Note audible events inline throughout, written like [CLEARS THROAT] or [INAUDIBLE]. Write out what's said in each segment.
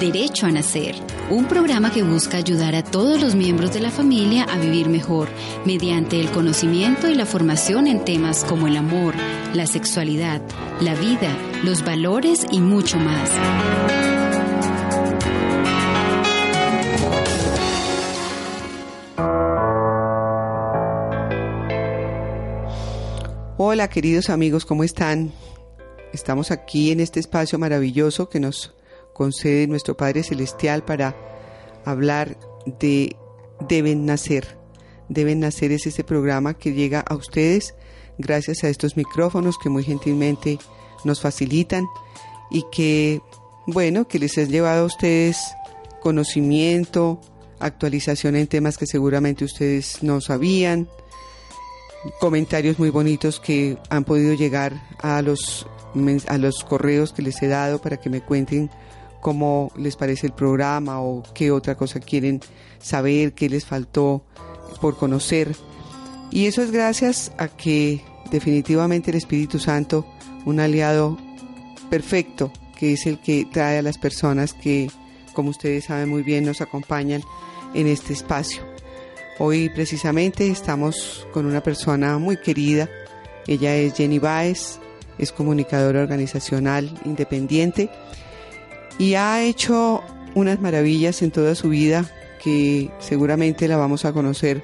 Derecho a Nacer, un programa que busca ayudar a todos los miembros de la familia a vivir mejor mediante el conocimiento y la formación en temas como el amor, la sexualidad, la vida, los valores y mucho más. Hola queridos amigos, ¿cómo están? Estamos aquí en este espacio maravilloso que nos concede nuestro Padre Celestial para hablar de Deben Nacer. Deben Nacer es ese programa que llega a ustedes gracias a estos micrófonos que muy gentilmente nos facilitan y que, bueno, que les ha llevado a ustedes conocimiento, actualización en temas que seguramente ustedes no sabían, comentarios muy bonitos que han podido llegar a los, a los correos que les he dado para que me cuenten cómo les parece el programa o qué otra cosa quieren saber, qué les faltó por conocer. Y eso es gracias a que definitivamente el Espíritu Santo, un aliado perfecto, que es el que trae a las personas que, como ustedes saben muy bien, nos acompañan en este espacio. Hoy precisamente estamos con una persona muy querida. Ella es Jenny Baez, es comunicadora organizacional independiente y ha hecho unas maravillas en toda su vida que seguramente la vamos a conocer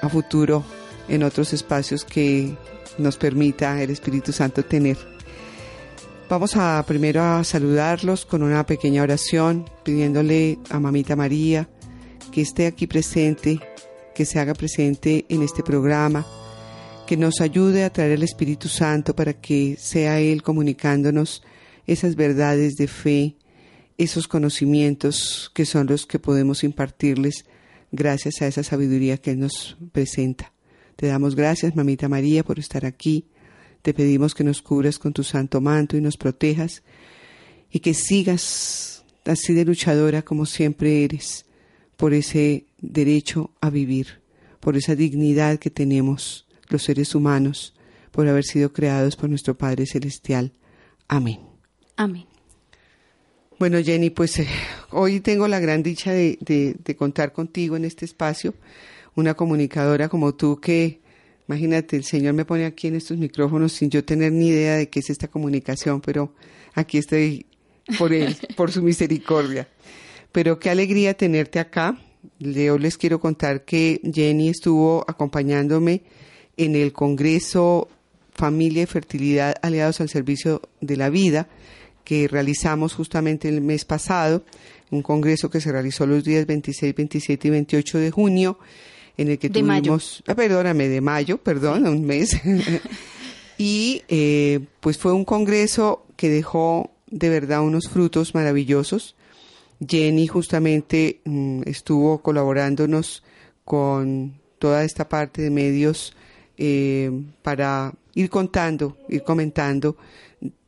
a futuro en otros espacios que nos permita el Espíritu Santo tener. Vamos a primero a saludarlos con una pequeña oración, pidiéndole a Mamita María que esté aquí presente, que se haga presente en este programa, que nos ayude a traer el Espíritu Santo para que sea Él comunicándonos esas verdades de fe, esos conocimientos que son los que podemos impartirles gracias a esa sabiduría que Él nos presenta. Te damos gracias, Mamita María, por estar aquí. Te pedimos que nos cubras con tu santo manto y nos protejas y que sigas así de luchadora como siempre eres por ese derecho a vivir, por esa dignidad que tenemos los seres humanos, por haber sido creados por nuestro Padre Celestial. Amén. Amén. Bueno, Jenny, pues eh, hoy tengo la gran dicha de, de, contar contigo en este espacio, una comunicadora como tú que, imagínate, el Señor me pone aquí en estos micrófonos sin yo tener ni idea de qué es esta comunicación, pero aquí estoy por Él, [LAUGHS] por su misericordia. Pero qué alegría tenerte acá. Yo les quiero contar que Jenny estuvo acompañándome en el Congreso Familia y Fertilidad Aliados al Servicio de la Vida, que realizamos justamente el mes pasado, un congreso que se realizó los días 26, 27 y 28 de junio, en el que de tuvimos, ah, perdóname, de mayo, perdón, un mes. [LAUGHS] y eh, pues fue un congreso que dejó de verdad unos frutos maravillosos. Jenny justamente mm, estuvo colaborándonos con toda esta parte de medios eh, para ir contando, ir comentando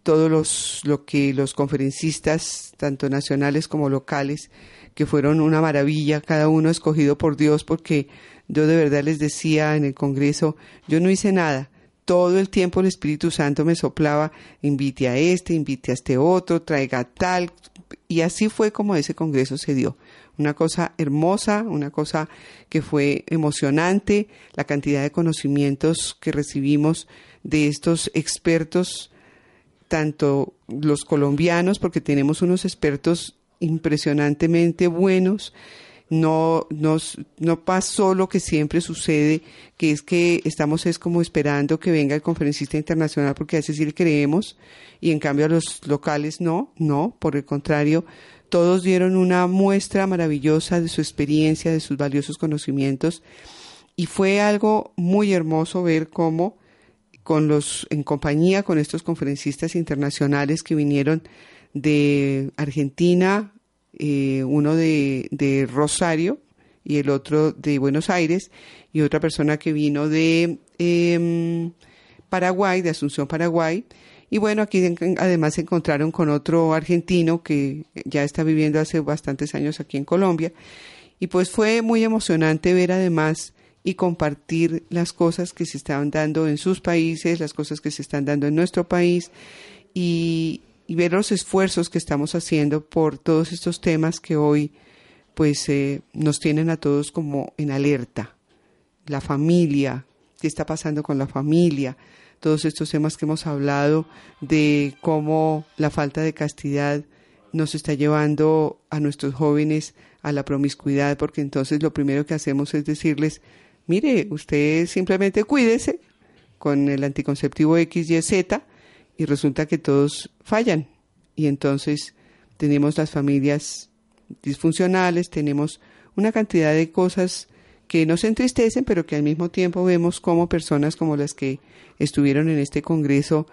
todos los lo que los conferencistas tanto nacionales como locales que fueron una maravilla cada uno escogido por Dios porque yo de verdad les decía en el congreso yo no hice nada. Todo el tiempo el Espíritu Santo me soplaba invite a este invite a este otro traiga tal. Y así fue como ese congreso se dio. Una cosa hermosa, una cosa que fue emocionante, la cantidad de conocimientos que recibimos de estos expertos tanto los colombianos, porque tenemos unos expertos impresionantemente buenos, no, nos, no pasó lo que siempre sucede, que es que estamos es como esperando que venga el conferencista internacional porque a ese sí le creemos y en cambio a los locales no, no, por el contrario, todos dieron una muestra maravillosa de su experiencia, de sus valiosos conocimientos y fue algo muy hermoso ver cómo con los, en compañía con estos conferencistas internacionales que vinieron de Argentina, eh, uno de, de, Rosario y el otro de Buenos Aires, y otra persona que vino de eh, Paraguay, de Asunción, Paraguay. Y bueno, aquí además se encontraron con otro argentino que ya está viviendo hace bastantes años aquí en Colombia. Y pues fue muy emocionante ver además y compartir las cosas que se estaban dando en sus países, las cosas que se están dando en nuestro país y, ver los esfuerzos que estamos haciendo por todos estos temas que hoy pues eh, nos tienen a todos como en alerta. La familia, qué está pasando con la familia, todos estos temas que hemos hablado de cómo la falta de castidad nos está llevando a nuestros jóvenes a la promiscuidad, porque entonces lo primero que hacemos es decirles, mire, usted simplemente cuídese con el anticonceptivo X, Y, Z, y resulta que todos fallan. Y entonces tenemos las familias disfuncionales, tenemos una cantidad de cosas que nos entristecen, pero que al mismo tiempo vemos como personas como las que estuvieron en este Congreso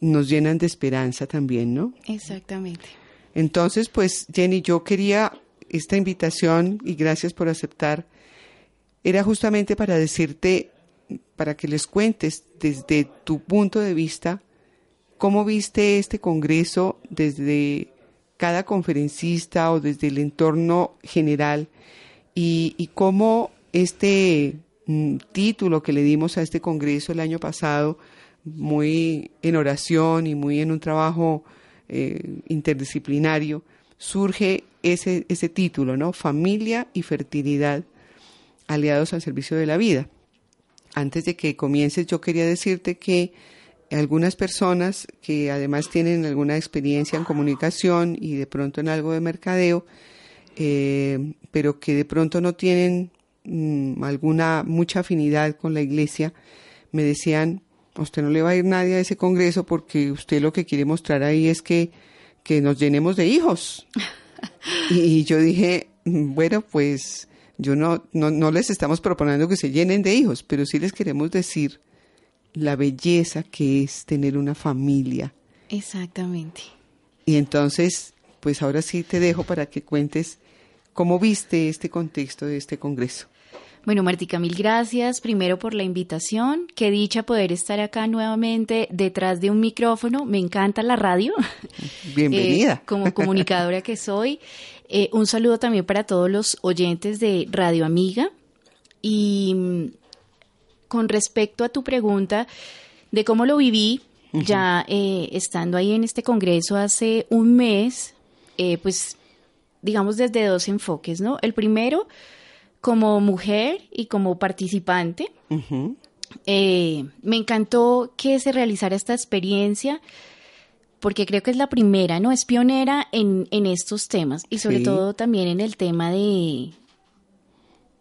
nos llenan de esperanza también, ¿no? Exactamente. Entonces, pues Jenny, yo quería esta invitación y gracias por aceptar, era justamente para decirte, para que les cuentes desde tu punto de vista, cómo viste este Congreso desde cada conferencista o desde el entorno general y, cómo este mm, título que le dimos a este Congreso el año pasado, muy en oración y muy en un trabajo eh, interdisciplinario, surge ese, ese título, ¿no? Familia y fertilidad aliados al servicio de la vida. Antes de que comiences, yo quería decirte que algunas personas que además tienen alguna experiencia en comunicación y de pronto en algo de mercadeo, eh, pero que de pronto no tienen Mm, alguna mucha afinidad con la iglesia, me decían, a usted no le va a ir nadie a ese congreso porque usted lo que quiere mostrar ahí es que, que nos llenemos de hijos. [LAUGHS] y, yo dije, mm, bueno, pues yo no, no, no les estamos proponiendo que se llenen de hijos, pero sí les queremos decir la belleza que es tener una familia. Exactamente. Y entonces, pues ahora sí te dejo para que cuentes cómo viste este contexto de este Congreso. Bueno, Martica, mil gracias primero por la invitación. Qué dicha poder estar acá nuevamente detrás de un micrófono. Me encanta la radio. Bienvenida. [LAUGHS] Eh, como comunicadora que soy. Eh, un saludo también para todos los oyentes de Radio Amiga. Y mm, con respecto a tu pregunta de cómo lo viví, ya eh, estando ahí en este congreso hace un mes, pues digamos desde dos enfoques, ¿no? El primero, como mujer y como participante. Eh, me encantó que se realizara esta experiencia porque creo que es la primera, ¿no? Es pionera en, estos temas y sobre todo también en el tema de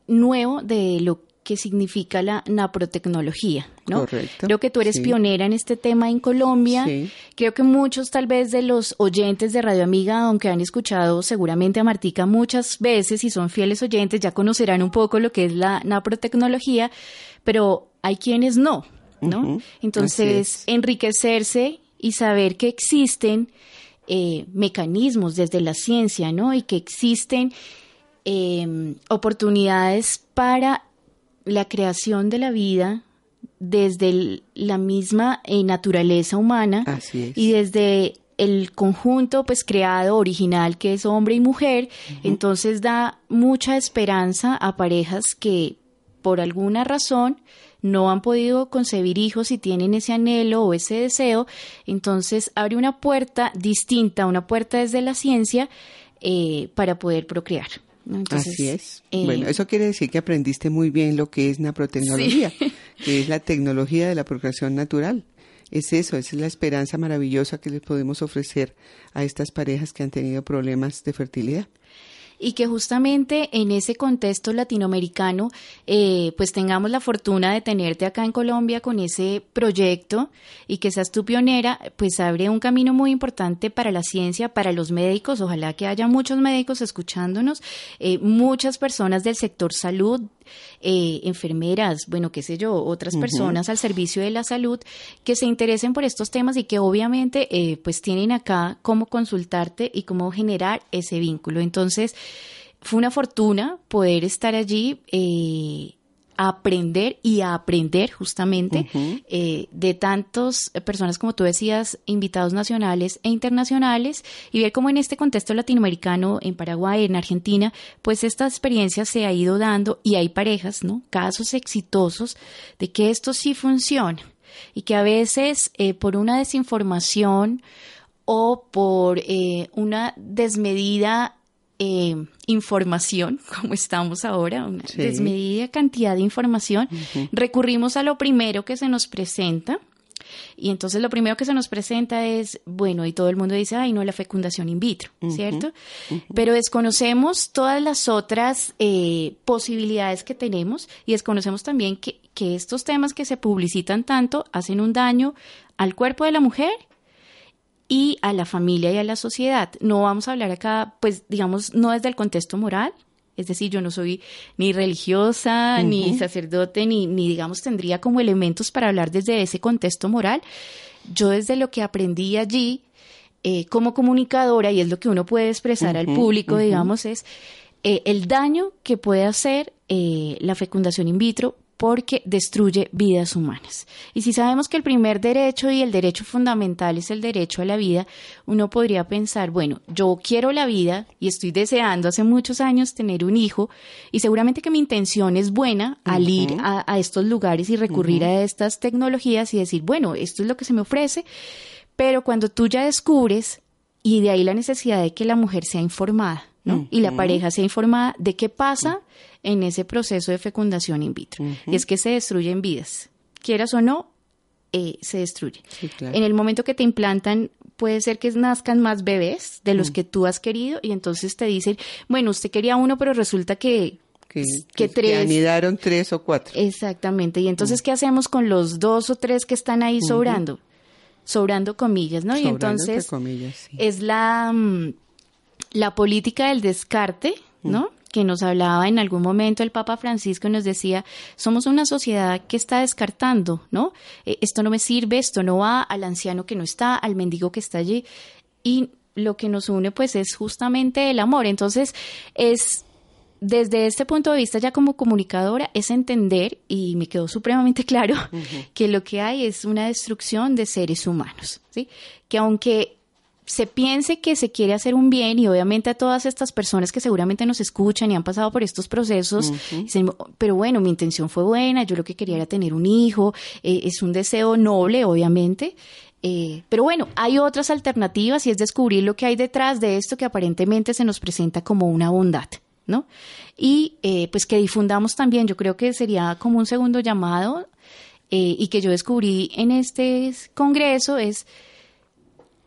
nuevo de lo que significa la naprotecnología, ¿no? Correcto. Creo que tú eres pionera en este tema en Colombia. Creo que muchos tal vez de los oyentes de Radio Amiga, aunque han escuchado seguramente a Martica muchas veces y son fieles oyentes, ya conocerán un poco lo que es la naprotecnología, pero hay quienes no, ¿no? Entonces, enriquecerse y saber que existen eh, mecanismos desde la ciencia, ¿no? Y que existen eh, oportunidades para la creación de la vida desde la misma eh, naturaleza humana y desde el conjunto pues creado original que es hombre y mujer, entonces da mucha esperanza a parejas que por alguna razón no han podido concebir hijos y tienen ese anhelo o ese deseo, entonces abre una puerta distinta, una puerta desde la ciencia eh, para poder procrear. Así es. Eh, bueno, eso quiere decir que aprendiste muy bien lo que es naprotecnología, [LAUGHS] que es la tecnología de la procreación natural. Es eso, esa es la esperanza maravillosa que les podemos ofrecer a estas parejas que han tenido problemas de fertilidad y que justamente en ese contexto latinoamericano eh, pues tengamos la fortuna de tenerte acá en Colombia con ese proyecto y que seas tu pionera, pues abre un camino muy importante para la ciencia, para los médicos, ojalá que haya muchos médicos escuchándonos, eh, muchas personas del sector salud, eh, enfermeras, bueno, qué sé yo, otras personas al servicio de la salud que se interesen por estos temas y que obviamente pues tienen acá cómo consultarte y cómo generar ese vínculo. Entonces, fue una fortuna poder estar allí. Eh, aprender y a aprender justamente eh, de tantas personas, como tú decías, invitados nacionales e internacionales, y ver cómo en este contexto latinoamericano, en Paraguay, en Argentina, pues esta experiencia se ha ido dando y hay parejas, ¿no? Casos exitosos de que esto sí funciona y que a veces eh, por una desinformación o por eh, una desmedida eh, información, [LAUGHS] como estamos ahora, una desmedida cantidad de información, recurrimos a lo primero que se nos presenta. Y entonces lo primero que se nos presenta es, bueno, y todo el mundo dice, ay, no, la fecundación in vitro, ¿cierto? Pero desconocemos todas las otras eh, posibilidades que tenemos y desconocemos también que, que estos temas que se publicitan tanto hacen un daño al cuerpo de la mujer y a la familia y a la sociedad. No vamos a hablar acá, pues digamos, no desde el contexto moral, es decir, yo no soy ni religiosa, ni sacerdote, ni, ni digamos tendría como elementos para hablar desde ese contexto moral. Yo desde lo que aprendí allí eh, como comunicadora, y es lo que uno puede expresar al público, digamos, es eh, el daño que puede hacer eh, la fecundación in vitro porque destruye vidas humanas. Y si sabemos que el primer derecho y el derecho fundamental es el derecho a la vida, uno podría pensar, bueno, yo quiero la vida y estoy deseando hace muchos años tener un hijo y seguramente que mi intención es buena al ir a, estos lugares y recurrir a estas tecnologías y decir, bueno, esto es lo que se me ofrece, pero cuando tú ya descubres y de ahí la necesidad de que la mujer sea informada, ¿no? Y la pareja sea informada de qué pasa en ese proceso de fecundación in vitro. Y es que se destruyen vidas. Quieras o no, eh, se destruye. En el momento que te implantan, puede ser que nazcan más bebés de los mm. que tú has querido y entonces te dicen, bueno, usted quería uno, pero resulta que que, que, tres. anidaron tres o cuatro. Exactamente. Y entonces, mm. ¿qué hacemos con los dos o tres que están ahí sobrando? Sobrando comillas, ¿no? y entonces es la, mm, la política del descarte, ¿no? que nos hablaba en algún momento el Papa Francisco y nos decía, somos una sociedad que está descartando, ¿no? Eh, esto no me sirve, esto no va al anciano que no está, al mendigo que está allí. Y lo que nos une pues es justamente el amor. Entonces es desde este punto de vista ya como comunicadora es entender, y me quedó supremamente [LAUGHS] claro, que lo que hay es una destrucción de seres humanos, ¿sí? Que aunque se piense que se quiere hacer un bien y obviamente a todas estas personas que seguramente nos escuchan y han pasado por estos procesos, dicen, pero bueno, mi intención fue buena, yo lo que quería era tener un hijo, eh, es un deseo noble, obviamente. Eh, pero bueno, hay otras alternativas y es descubrir lo que hay detrás de esto que aparentemente se nos presenta como una bondad, ¿no? Y eh, pues que difundamos también, yo creo que sería como un segundo llamado y que yo descubrí en este congreso es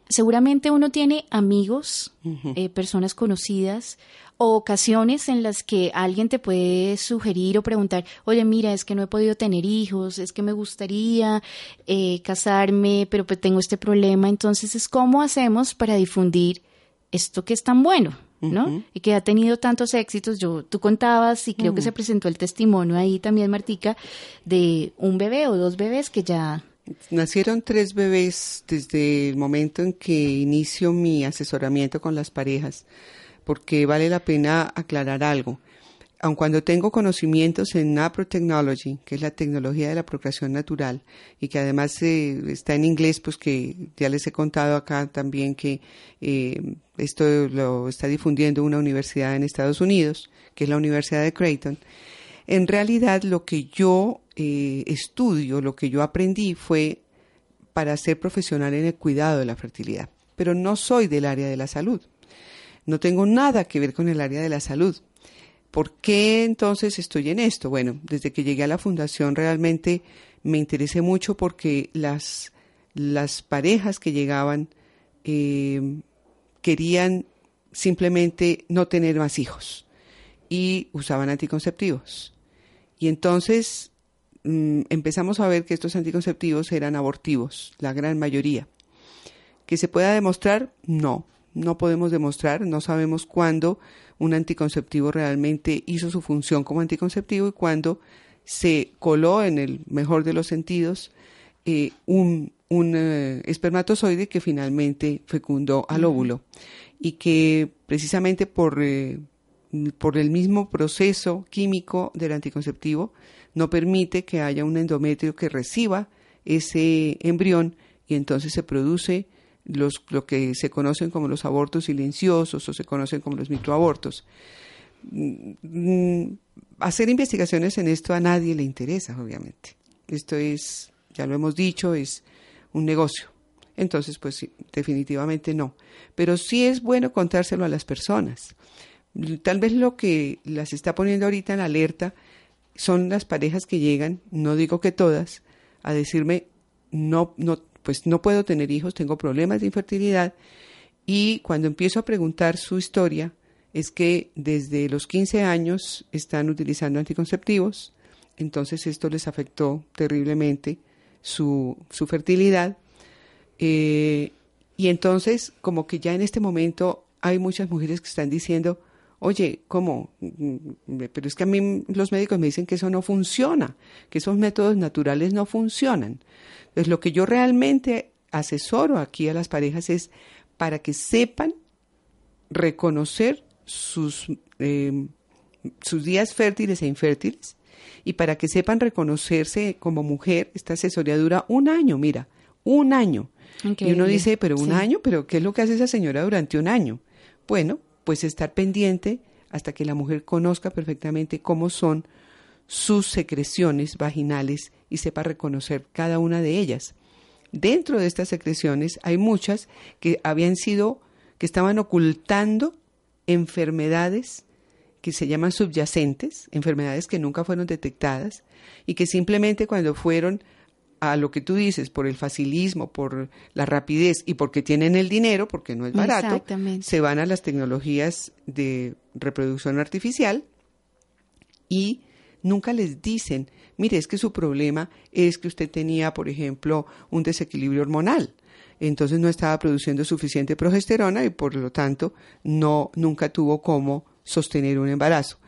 seguramente uno tiene amigos, eh, personas conocidas o ocasiones en las que alguien te puede sugerir o preguntar, oye, mira, es que no he podido tener hijos, es que me gustaría eh, casarme, pero pues tengo este problema. Entonces, es cómo hacemos para difundir esto que es tan bueno, ¿no? Y que ha tenido tantos éxitos. Yo, tú contabas y creo que se presentó el testimonio ahí también, Martica, de un bebé o dos bebés que ya Nacieron tres bebés desde el momento en que inicio mi asesoramiento con las parejas, porque vale la pena aclarar algo. Aun cuando tengo conocimientos en Technology, que es la tecnología de la procreación natural, y que además eh, está en inglés, pues que ya les he contado acá también que eh, esto lo está difundiendo una universidad en Estados Unidos, que es la Universidad de Creighton, en realidad lo que yo eh, estudio, lo que yo aprendí fue para ser profesional en el cuidado de la fertilidad, pero no soy del área de la salud. No tengo nada que ver con el área de la salud. ¿Por qué entonces estoy en esto? Bueno, desde que llegué a la fundación realmente me interesé mucho porque las, las parejas que llegaban eh, querían simplemente no tener más hijos y usaban anticonceptivos. Y entonces mm, empezamos a ver que estos anticonceptivos eran abortivos, la gran mayoría. ¿Que se pueda demostrar? No, no podemos demostrar, no sabemos cuándo un anticonceptivo realmente hizo su función como anticonceptivo y cuándo se coló en el mejor de los sentidos eh, un, eh, espermatozoide que finalmente fecundó al óvulo y que precisamente por eh, por el mismo proceso químico del anticonceptivo, no permite que haya un endometrio que reciba ese embrión y entonces se produce los, lo que se conocen como los abortos silenciosos o se conocen como los microabortos. Mm, hacer investigaciones en esto a nadie le interesa, obviamente. Esto es, ya lo hemos dicho, es un negocio. entonces pues definitivamente no. Pero sí es bueno contárselo a las personas. Tal vez lo que las está poniendo ahorita en alerta son las parejas que llegan, no digo que todas, a decirme no, no, pues no puedo tener hijos, tengo problemas de infertilidad y cuando empiezo a preguntar su historia es que desde los 15 años están utilizando anticonceptivos, entonces esto les afectó terriblemente su, su fertilidad. Eh, y entonces como que ya en este momento hay muchas mujeres que están diciendo oye, ¿cómo? Pero es que a mí los médicos me dicen que eso no funciona, que esos métodos naturales no funcionan. Entonces, lo que yo realmente asesoro aquí a las parejas es para que sepan reconocer sus, eh, sus días fértiles e infértiles y para que sepan reconocerse como mujer, esta asesoría dura un año, mira, un año. Y uno dice, pero un año, pero ¿qué es lo que hace esa señora durante un año? Bueno, pues estar pendiente hasta que la mujer conozca perfectamente cómo son sus secreciones vaginales y sepa reconocer cada una de ellas. Dentro de estas secreciones hay muchas que habían sido, que estaban ocultando enfermedades que se llaman subyacentes, enfermedades que nunca fueron detectadas y que simplemente cuando fueron a lo que tú dices, por el facilismo, por la rapidez y porque tienen el dinero, porque no es barato, se van a las tecnologías de reproducción artificial y nunca les dicen, mire, es que su problema es que usted tenía, por ejemplo, un desequilibrio hormonal. Entonces no estaba produciendo suficiente progesterona y por lo tanto no nunca tuvo cómo sostener un embarazo.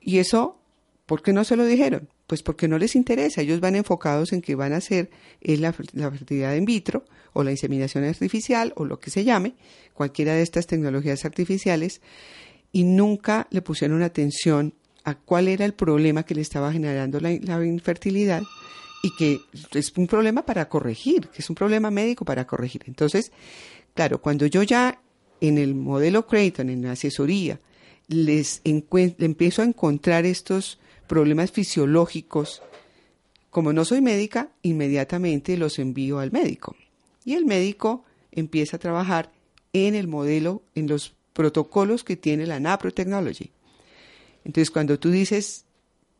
Y eso, ¿por qué no se lo dijeron? Pues porque no les interesa, ellos van enfocados en que van a hacer la, la fertilidad in vitro o la inseminación artificial o lo que se llame, cualquiera de estas tecnologías artificiales, y nunca le pusieron atención a cuál era el problema que le estaba generando la, infertilidad y que es un problema para corregir, que es un problema médico para corregir. Entonces, claro, cuando yo ya en el modelo Creighton, en la asesoría, les empiezo a encontrar estos problemas fisiológicos, como no soy médica, inmediatamente los envío al médico. Y el médico empieza a trabajar en el modelo, en los protocolos que tiene la NAPRO Technology. Entonces, cuando tú dices,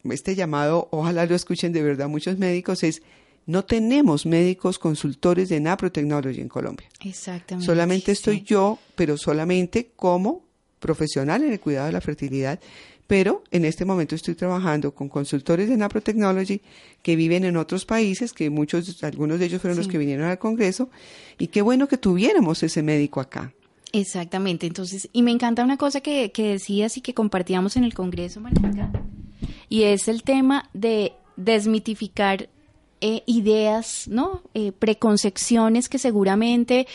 este llamado, ojalá lo escuchen de verdad muchos médicos, es, no tenemos médicos consultores de NAPRO Technology en Colombia. Exactamente. Solamente estoy yo, pero solamente como profesional en el cuidado de la fertilidad pero en este momento estoy trabajando con consultores de Technology que viven en otros países, que muchos, algunos de ellos fueron los que vinieron al Congreso, y qué bueno que tuviéramos ese médico acá. Exactamente, entonces, y me encanta una cosa que, que decías y que compartíamos en el Congreso, Marica, y es el tema de desmitificar eh, ideas, ¿no? Eh, preconcepciones que seguramente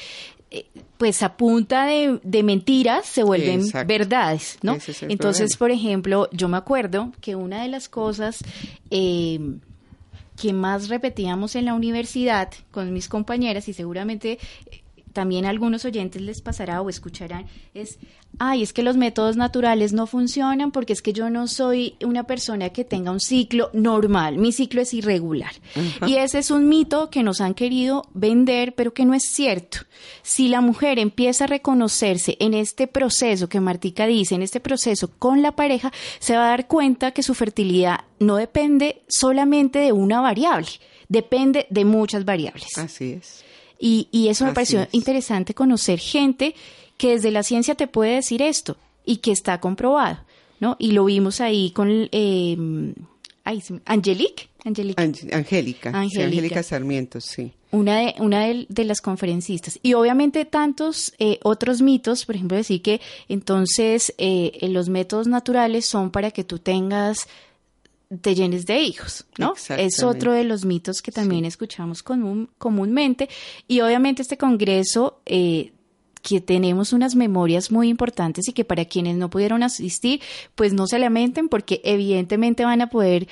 pues a punta de, mentiras se vuelven verdades, ¿no? Entonces, por ejemplo, yo me acuerdo que una de las cosas eh, que más repetíamos en la universidad con mis compañeras y seguramente también a algunos oyentes les pasará o escucharán, es, ay, es que los métodos naturales no funcionan porque es que yo no soy una persona que tenga un ciclo normal, mi ciclo es irregular. Y ese es un mito que nos han querido vender, pero que no es cierto. Si la mujer empieza a reconocerse en este proceso que Martica dice, en este proceso con la pareja, se va a dar cuenta que su fertilidad no depende solamente de una variable, depende de muchas variables. Así es. Y, eso me pareció interesante conocer gente que desde la ciencia te puede decir esto y que está comprobado, ¿no? Y lo vimos ahí con eh, Angelique. Angélica. Angélica. Angélica Sarmiento, sí. Una de, una de, las conferencistas. Y obviamente tantos eh, otros mitos, por ejemplo, decir que entonces eh, los métodos naturales son para que tú tengas te llenes de hijos, ¿no? Es otro de los mitos que también escuchamos comúnmente. Y obviamente este Congreso, eh, que tenemos unas memorias muy importantes y que para quienes no pudieron asistir, pues no se lamenten porque evidentemente van a poder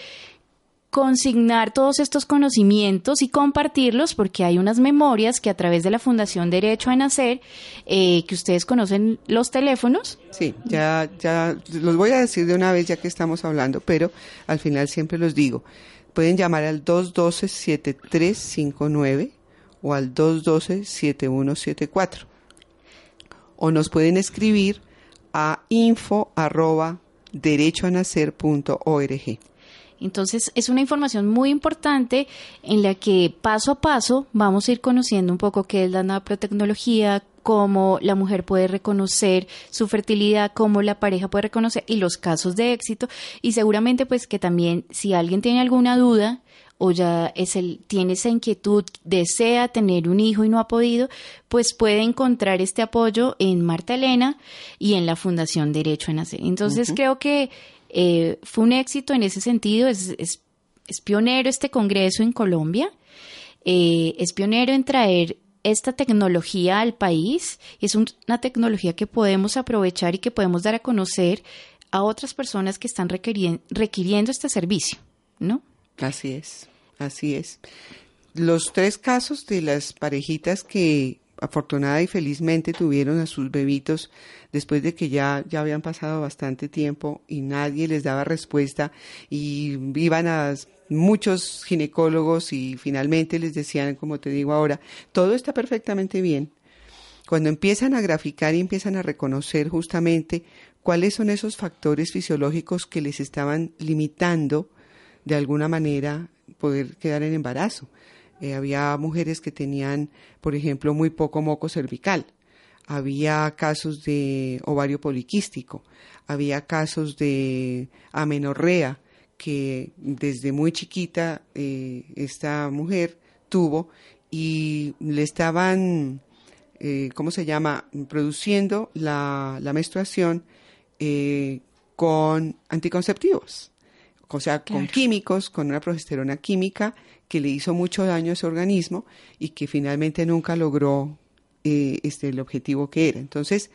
consignar todos estos conocimientos y compartirlos porque hay unas memorias que a través de la Fundación Derecho a Nacer, eh, que ustedes conocen los teléfonos. Sí, ya, ya los voy a decir de una vez ya que estamos hablando, pero al final siempre los digo. Pueden llamar al 212-7359 o al 212-7174. O nos pueden escribir a info arroba derechoanacer.org. Entonces es una información muy importante en la que paso a paso vamos a ir conociendo un poco qué es la naprotecnología, cómo la mujer puede reconocer su fertilidad, cómo la pareja puede reconocer y los casos de éxito y seguramente pues que también si alguien tiene alguna duda o ya es el, tiene esa inquietud, desea tener un hijo y no ha podido, pues puede encontrar este apoyo en Marta Elena y en la Fundación Derecho a Nacer. Entonces creo que eh, fue un éxito en ese sentido, es, es, pionero este Congreso en Colombia, eh, es pionero en traer esta tecnología al país y es una tecnología que podemos aprovechar y que podemos dar a conocer a otras personas que están requiriendo este servicio, ¿no? Así es, así es. Los tres casos de las parejitas que afortunada y felizmente tuvieron a sus bebitos después de que ya, ya habían pasado bastante tiempo y nadie les daba respuesta y iban a muchos ginecólogos y finalmente les decían, como te digo ahora, todo está perfectamente bien. Cuando empiezan a graficar y empiezan a reconocer justamente cuáles son esos factores fisiológicos que les estaban limitando de alguna manera poder quedar en embarazo. Eh, había mujeres que tenían, por ejemplo, muy poco moco cervical. Había casos de ovario poliquístico. Había casos de amenorrea que desde muy chiquita eh, esta mujer tuvo y le estaban, eh, ¿cómo se llama?, produciendo la, la menstruación con anticonceptivos o sea, con químicos, con una progesterona química que le hizo mucho daño a su organismo y que finalmente nunca logró eh, este, el objetivo que era. Entonces,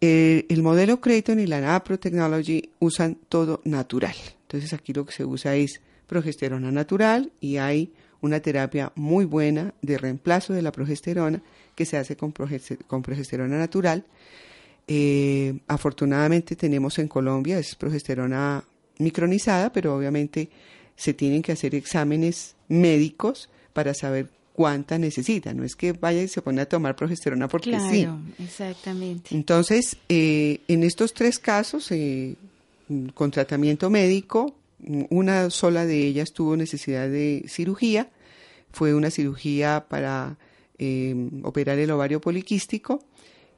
eh, el modelo Creighton y la Napro Technology usan todo natural. Entonces, aquí lo que se usa es progesterona natural y hay una terapia muy buena de reemplazo de la progesterona que se hace con, progesterona natural. Eh, afortunadamente tenemos en Colombia, es progesterona micronizada, pero obviamente se tienen que hacer exámenes médicos para saber cuánta necesita. No es que vaya y se pone a tomar progesterona porque claro, exactamente. Entonces, eh, en estos tres casos, eh, con tratamiento médico, una sola de ellas tuvo necesidad de cirugía. Fue una cirugía para eh, operar el ovario poliquístico.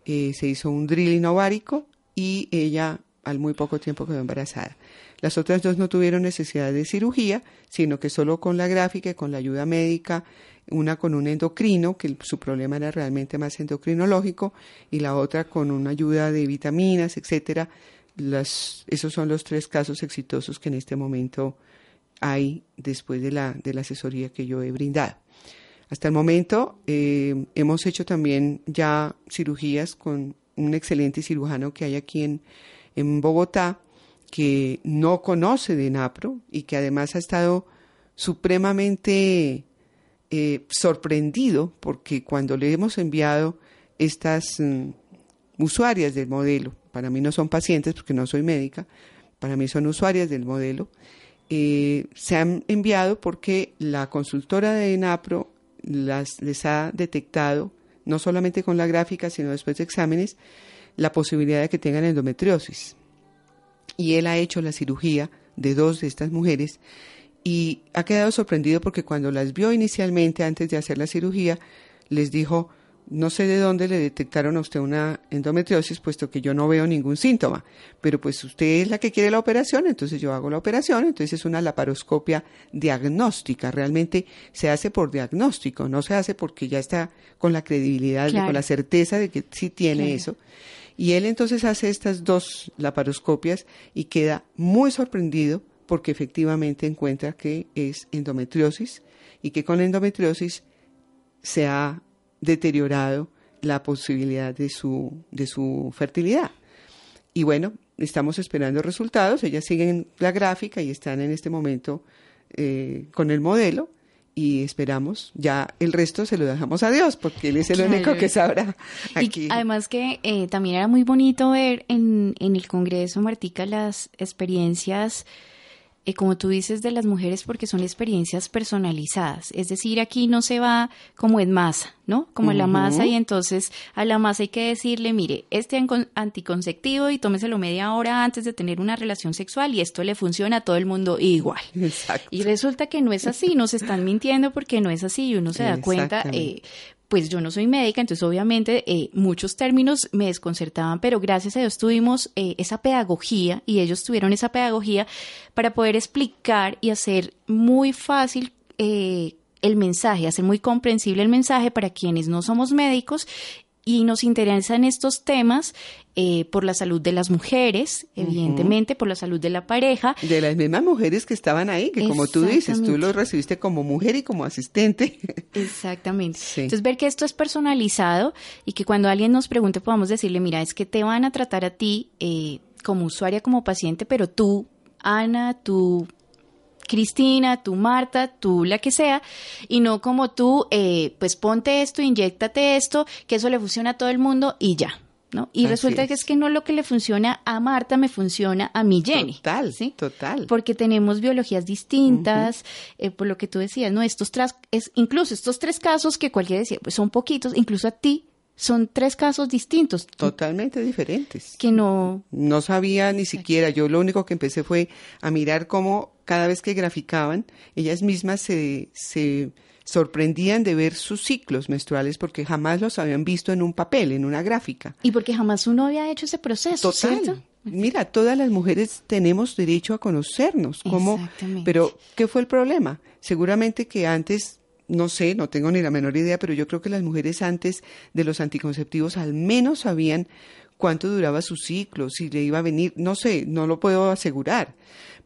se hizo un drilling ovárico y ella al muy poco tiempo quedó embarazada. Las otras dos no tuvieron necesidad de cirugía, sino que solo con la gráfica y con la ayuda médica, una con un endocrino, que su problema era realmente más endocrinológico, y la otra con una ayuda de vitaminas, etcétera. Las, esos son los tres casos exitosos que en este momento hay después de la, de la asesoría que yo he brindado. Hasta el momento eh, hemos hecho también ya cirugías con un excelente cirujano que hay aquí en, en Bogotá, que no conoce de NAPRO y que además ha estado supremamente eh, sorprendido porque cuando le hemos enviado estas mm, usuarias del modelo, para mí no son pacientes porque no soy médica, para mí son usuarias del modelo, eh, se han enviado porque la consultora de NAPRO las, les ha detectado, no solamente con la gráfica, sino después de exámenes, la posibilidad de que tengan endometriosis y él ha hecho la cirugía de dos de estas mujeres y ha quedado sorprendido porque cuando las vio inicialmente antes de hacer la cirugía, les dijo, no sé de dónde le detectaron a usted una endometriosis, puesto que yo no veo ningún síntoma, pero pues usted es la que quiere la operación, entonces yo hago la operación, entonces es una laparoscopia diagnóstica, realmente se hace por diagnóstico, no se hace porque ya está con la credibilidad, con la certeza de que sí tiene eso. Y él entonces hace estas dos laparoscopias y queda muy sorprendido porque efectivamente encuentra que es endometriosis y que con endometriosis se ha deteriorado la posibilidad de su, de su fertilidad. Y bueno, estamos esperando resultados, ellas siguen la gráfica y están en este momento eh, con el modelo y esperamos ya el resto se lo dejamos a Dios porque él es el único que sabrá aquí. Y además que eh, también era muy bonito ver en, en el Congreso Martica las experiencias eh, como tú dices, de las mujeres porque son experiencias personalizadas. Es decir, aquí no se va como en masa, ¿no? Como en la masa y entonces a la masa hay que decirle, mire, este anticonceptivo y tómeselo media hora antes de tener una relación sexual y esto le funciona a todo el mundo igual. Exacto. Y resulta que no es así, nos están mintiendo porque no es así y uno se da cuenta, eh, pues yo no soy médica, entonces obviamente eh, muchos términos me desconcertaban, pero gracias a Dios tuvimos eh, esa pedagogía y ellos tuvieron esa pedagogía para poder explicar y hacer muy fácil eh, el mensaje, hacer muy comprensible el mensaje para quienes no somos médicos y nos interesan estos temas eh, por la salud de las mujeres, evidentemente, por la salud de la pareja. De las mismas mujeres que estaban ahí, que como tú dices, tú los recibiste como mujer y como asistente. [LAUGHS] Exactamente. Entonces, ver que esto es personalizado y que cuando alguien nos pregunte podamos decirle, mira, es que te van a tratar a ti eh, como usuaria, como paciente, pero tú, Ana, tú Cristina, tú Marta, tú la que sea, y no como tú, eh, pues ponte esto, inyectate esto, que eso le funciona a todo el mundo y ya. ¿no? Y resulta que es que no lo que le funciona a Marta me funciona a mi Jenny. Total, ¿sí? total. Porque tenemos biologías distintas, eh, por lo que tú decías, ¿no? Estos tres, es, incluso estos tres casos que cualquiera decía, pues son poquitos, incluso a ti son tres casos distintos. Totalmente diferentes. Que no. No sabía ni siquiera. Yo lo único que empecé fue a mirar cómo cada vez que graficaban, ellas mismas se, se sorprendían de ver sus ciclos menstruales porque jamás los habían visto en un papel, en una gráfica. Y porque jamás uno había hecho ese proceso. Total. Mira, todas las mujeres tenemos derecho a conocernos. ¿Cómo? Pero, ¿qué fue el problema? Seguramente que antes no sé, no tengo ni la menor idea, pero yo creo que las mujeres antes de los anticonceptivos al menos sabían cuánto duraba su ciclo, si le iba a venir, no sé, no lo puedo asegurar.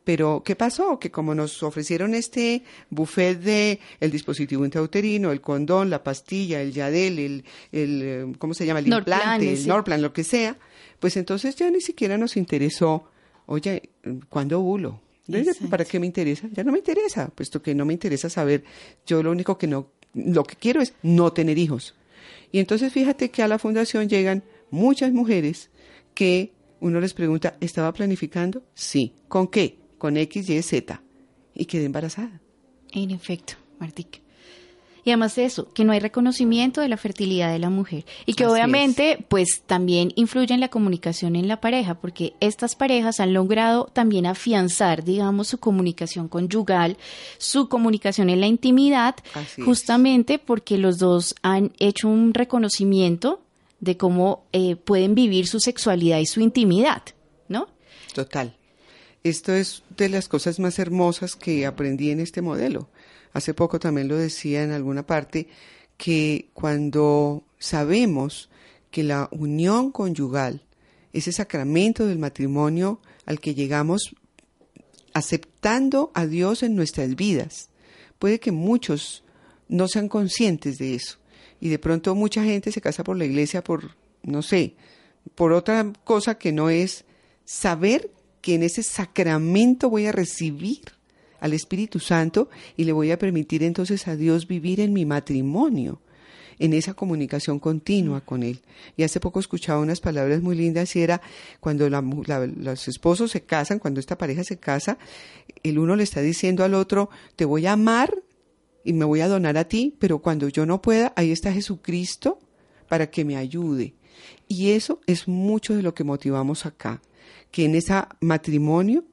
Pero, ¿qué pasó? Que como nos ofrecieron este buffet de el dispositivo intrauterino, el condón, la pastilla, el yadel, el, el eh, ¿cómo se llama? El implante, el Norplan, lo que sea, pues entonces ya ni siquiera nos interesó, oye, ¿cuándo ovulo? ¿Para qué me interesa? Ya no me interesa, puesto que no me interesa saber. Yo lo único que no, lo que quiero es no tener hijos. Y entonces fíjate que a la fundación llegan muchas mujeres que uno les pregunta, ¿estaba planificando? Sí. ¿Con qué? Con X, Y, Z. Y quedé embarazada. En efecto, Martica. Y además de eso, que no hay reconocimiento de la fertilidad de la mujer. Y que obviamente, pues también influye en la comunicación en la pareja, porque estas parejas han logrado también afianzar, digamos, su comunicación conyugal, su comunicación en la intimidad, justamente porque los dos han hecho un reconocimiento de cómo eh, pueden vivir su sexualidad y su intimidad, ¿no? Total. Esto es de las cosas más hermosas que aprendí en este modelo hace poco también lo decía en alguna parte, que cuando sabemos que la unión conyugal, ese sacramento del matrimonio al que llegamos aceptando a Dios en nuestras vidas, puede que muchos no sean conscientes de eso. Y de pronto mucha gente se casa por la iglesia por, no sé, por otra cosa que no es saber que en ese sacramento voy a recibir al Espíritu Santo y le voy a permitir entonces a Dios vivir en mi matrimonio en esa comunicación continua con Él. Y hace poco escuchaba unas palabras muy lindas y era cuando los esposos se casan, cuando esta pareja se casa, el uno le está diciendo al otro, te voy a amar y me voy a donar a ti, pero cuando yo no pueda, ahí está Jesucristo para que me ayude. Y eso es mucho de lo que motivamos acá, que en ese matrimonio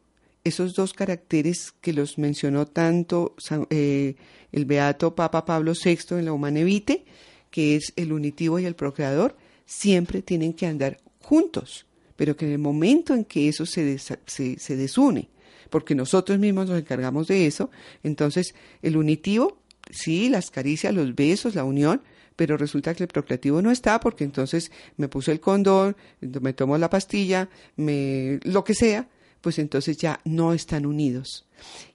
esos dos caracteres que los mencionó tanto eh, el beato Papa Pablo VI en la Humane Vitae, que es el unitivo y el procreador, siempre tienen que andar juntos, pero que en el momento en que eso se, se, desune, porque nosotros mismos nos encargamos de eso, entonces el unitivo, sí, las caricias, los besos, la unión, pero resulta que el procreativo no está porque entonces me puso el condón, me tomo la pastilla, me lo que sea, pues entonces ya no están unidos.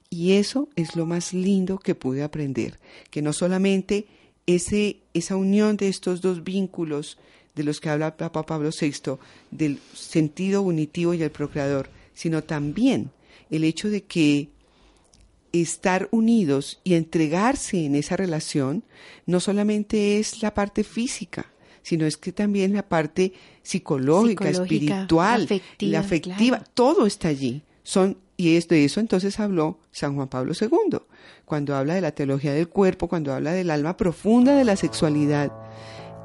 Y eso es lo más lindo que pude aprender, que no solamente ese, esa unión de estos dos vínculos de los que habla Papa Pablo VI, del sentido unitivo y el procreador, sino también el hecho de que estar unidos y entregarse en esa relación no solamente es la parte física, sino es que también la parte psicológica, espiritual, la afectiva, todo está allí. Son y es de eso entonces habló San Juan Pablo II, cuando habla de la teología del cuerpo, cuando habla del alma profunda de la sexualidad.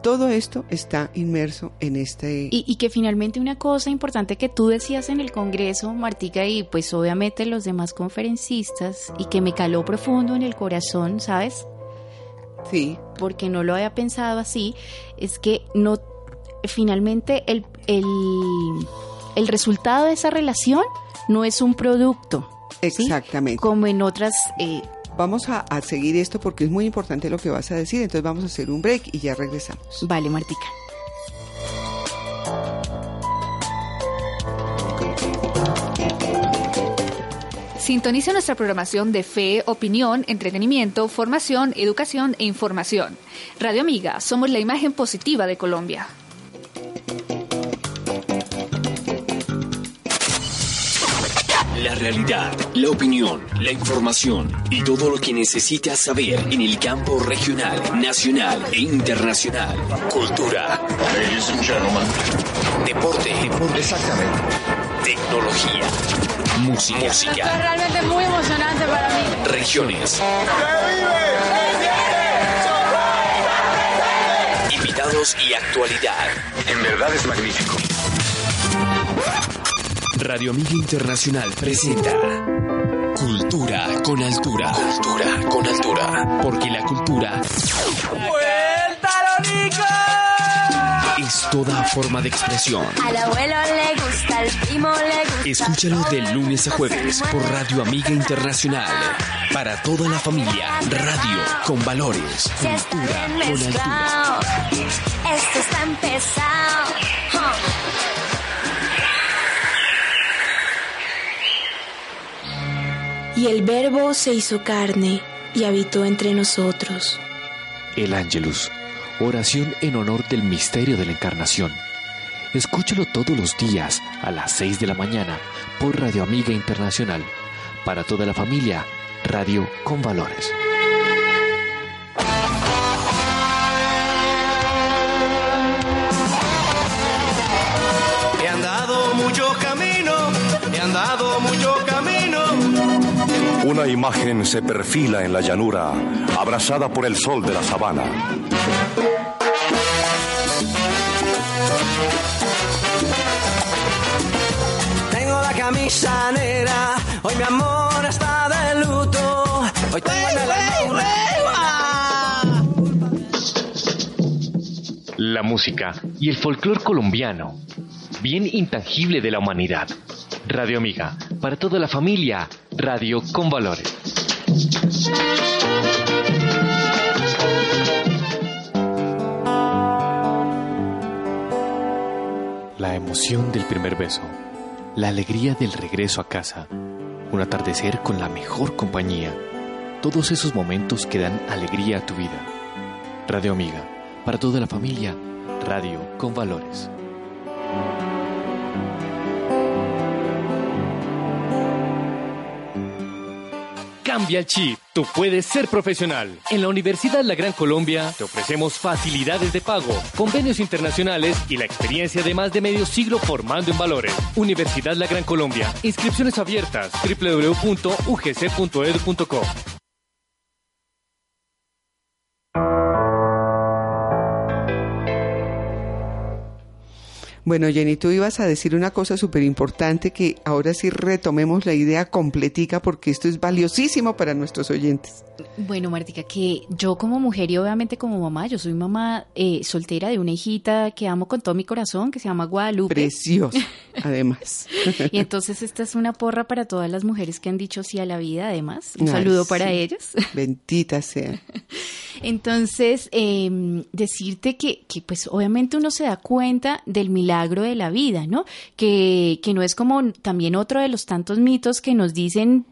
Todo esto está inmerso en este... Y, que finalmente una cosa importante que tú decías en el Congreso, Martica, y pues obviamente los demás conferencistas, y que me caló profundo en el corazón, ¿sabes? Sí. Porque no lo había pensado así, es que no, finalmente el, el, el resultado de esa relación no es un producto. Exactamente. Como en otras eh, vamos a, seguir esto porque es muy importante lo que vas a decir, entonces vamos a hacer un break y ya regresamos. Vale, Martica. Sintoniza nuestra programación de fe, opinión, entretenimiento, formación, educación e información. Radio Amiga, somos la imagen positiva de Colombia. La realidad, la opinión, la información y todo lo que necesitas saber en el campo regional, nacional e internacional. Cultura. Ladies and gentlemen. Deporte. Exactamente. Tecnología. Música. Música. Es realmente muy emocionante para mí. Regiones. Invitados y actualidad. En verdad es magnífico. Radio Amiga Internacional presenta Cultura con altura. Cultura con altura. Porque la cultura. Es toda forma de expresión. Al abuelo le gusta, al primo le gusta. Escúchalo de lunes a jueves por Radio Amiga Internacional. Para toda la familia, radio con valores. Cultura con altura. Esto está empezado. Y el Verbo se hizo carne y habitó entre nosotros. El Ángelus, oración en honor del misterio de la Encarnación. Escúchalo todos los días a las 6 de la mañana por Radio Amiga Internacional. Para toda la familia, Radio con Valores. He andado mucho camino, he andado mucho una imagen se perfila en la llanura, abrazada por el sol de la sabana. Tengo la camisa negra, hoy mi amor está de luto. Hoy tengo La música y el folclor colombiano, bien intangible de la humanidad. Radio Amiga, para toda la familia, radio con valores. La emoción del primer beso, la alegría del regreso a casa, un atardecer con la mejor compañía, todos esos momentos que dan alegría a tu vida. Radio Amiga, para toda la familia, radio con valores. Cambia el chip, tú puedes ser profesional. En la Universidad La Gran Colombia te ofrecemos facilidades de pago, convenios internacionales y la experiencia de más de medio siglo formando en valores. Universidad La Gran Colombia, inscripciones abiertas www.ugc.edu.co. Bueno, Jenny, tú ibas a decir una cosa súper importante que ahora sí retomemos la idea completica porque esto es valiosísimo para nuestros oyentes. Bueno, Martica, que yo como mujer y obviamente como mamá, yo soy mamá eh, soltera de una hijita que amo con todo mi corazón, que se llama Guadalupe. Precioso, [LAUGHS] además. y entonces esta es una porra para todas las mujeres que han dicho sí a la vida, además. Un saludo para ellas. Bendita sea. [LAUGHS] Entonces, em, decirte que, que pues obviamente uno se da cuenta del milagro de la vida, ¿no? Que, que no es como también otro de los tantos mitos que nos dicen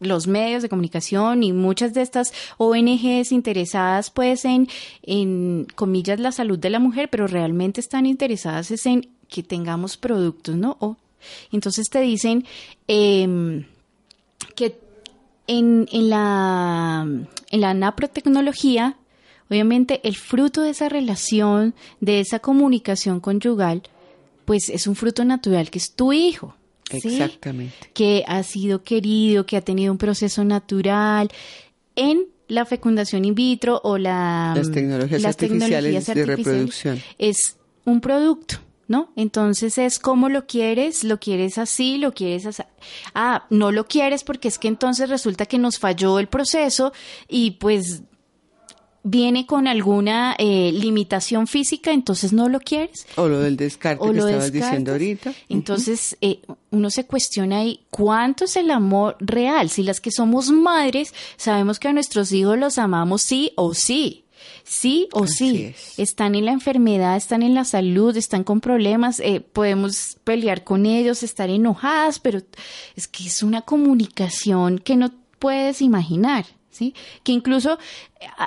los medios de comunicación y muchas de estas ONGs interesadas pues en, en comillas, la salud de la mujer, pero realmente están interesadas es en que tengamos productos, ¿no? O, entonces te dicen em, que en, en, la, en la naprotecnología, obviamente el fruto de esa relación, de esa comunicación conyugal, pues es un fruto natural que es tu hijo. Exactamente. Que ha sido querido, que ha tenido un proceso natural en la fecundación in vitro o la, las tecnologías, artificiales, de reproducción. Es un producto. ¿No? Entonces es cómo lo quieres, lo quieres así, lo quieres así. Ah, no lo quieres porque es que entonces resulta que nos falló el proceso y pues viene con alguna eh, limitación física, entonces no lo quieres. O lo del descarte que estabas diciendo ahorita. Entonces eh, uno se cuestiona ahí cuánto es el amor real. Si las que somos madres sabemos que a nuestros hijos los amamos sí o sí. Sí o sí, están en la enfermedad, están en la salud, están con problemas, eh, podemos pelear con ellos, estar enojadas, pero es que es una comunicación que no puedes imaginar. ¿sí? Que incluso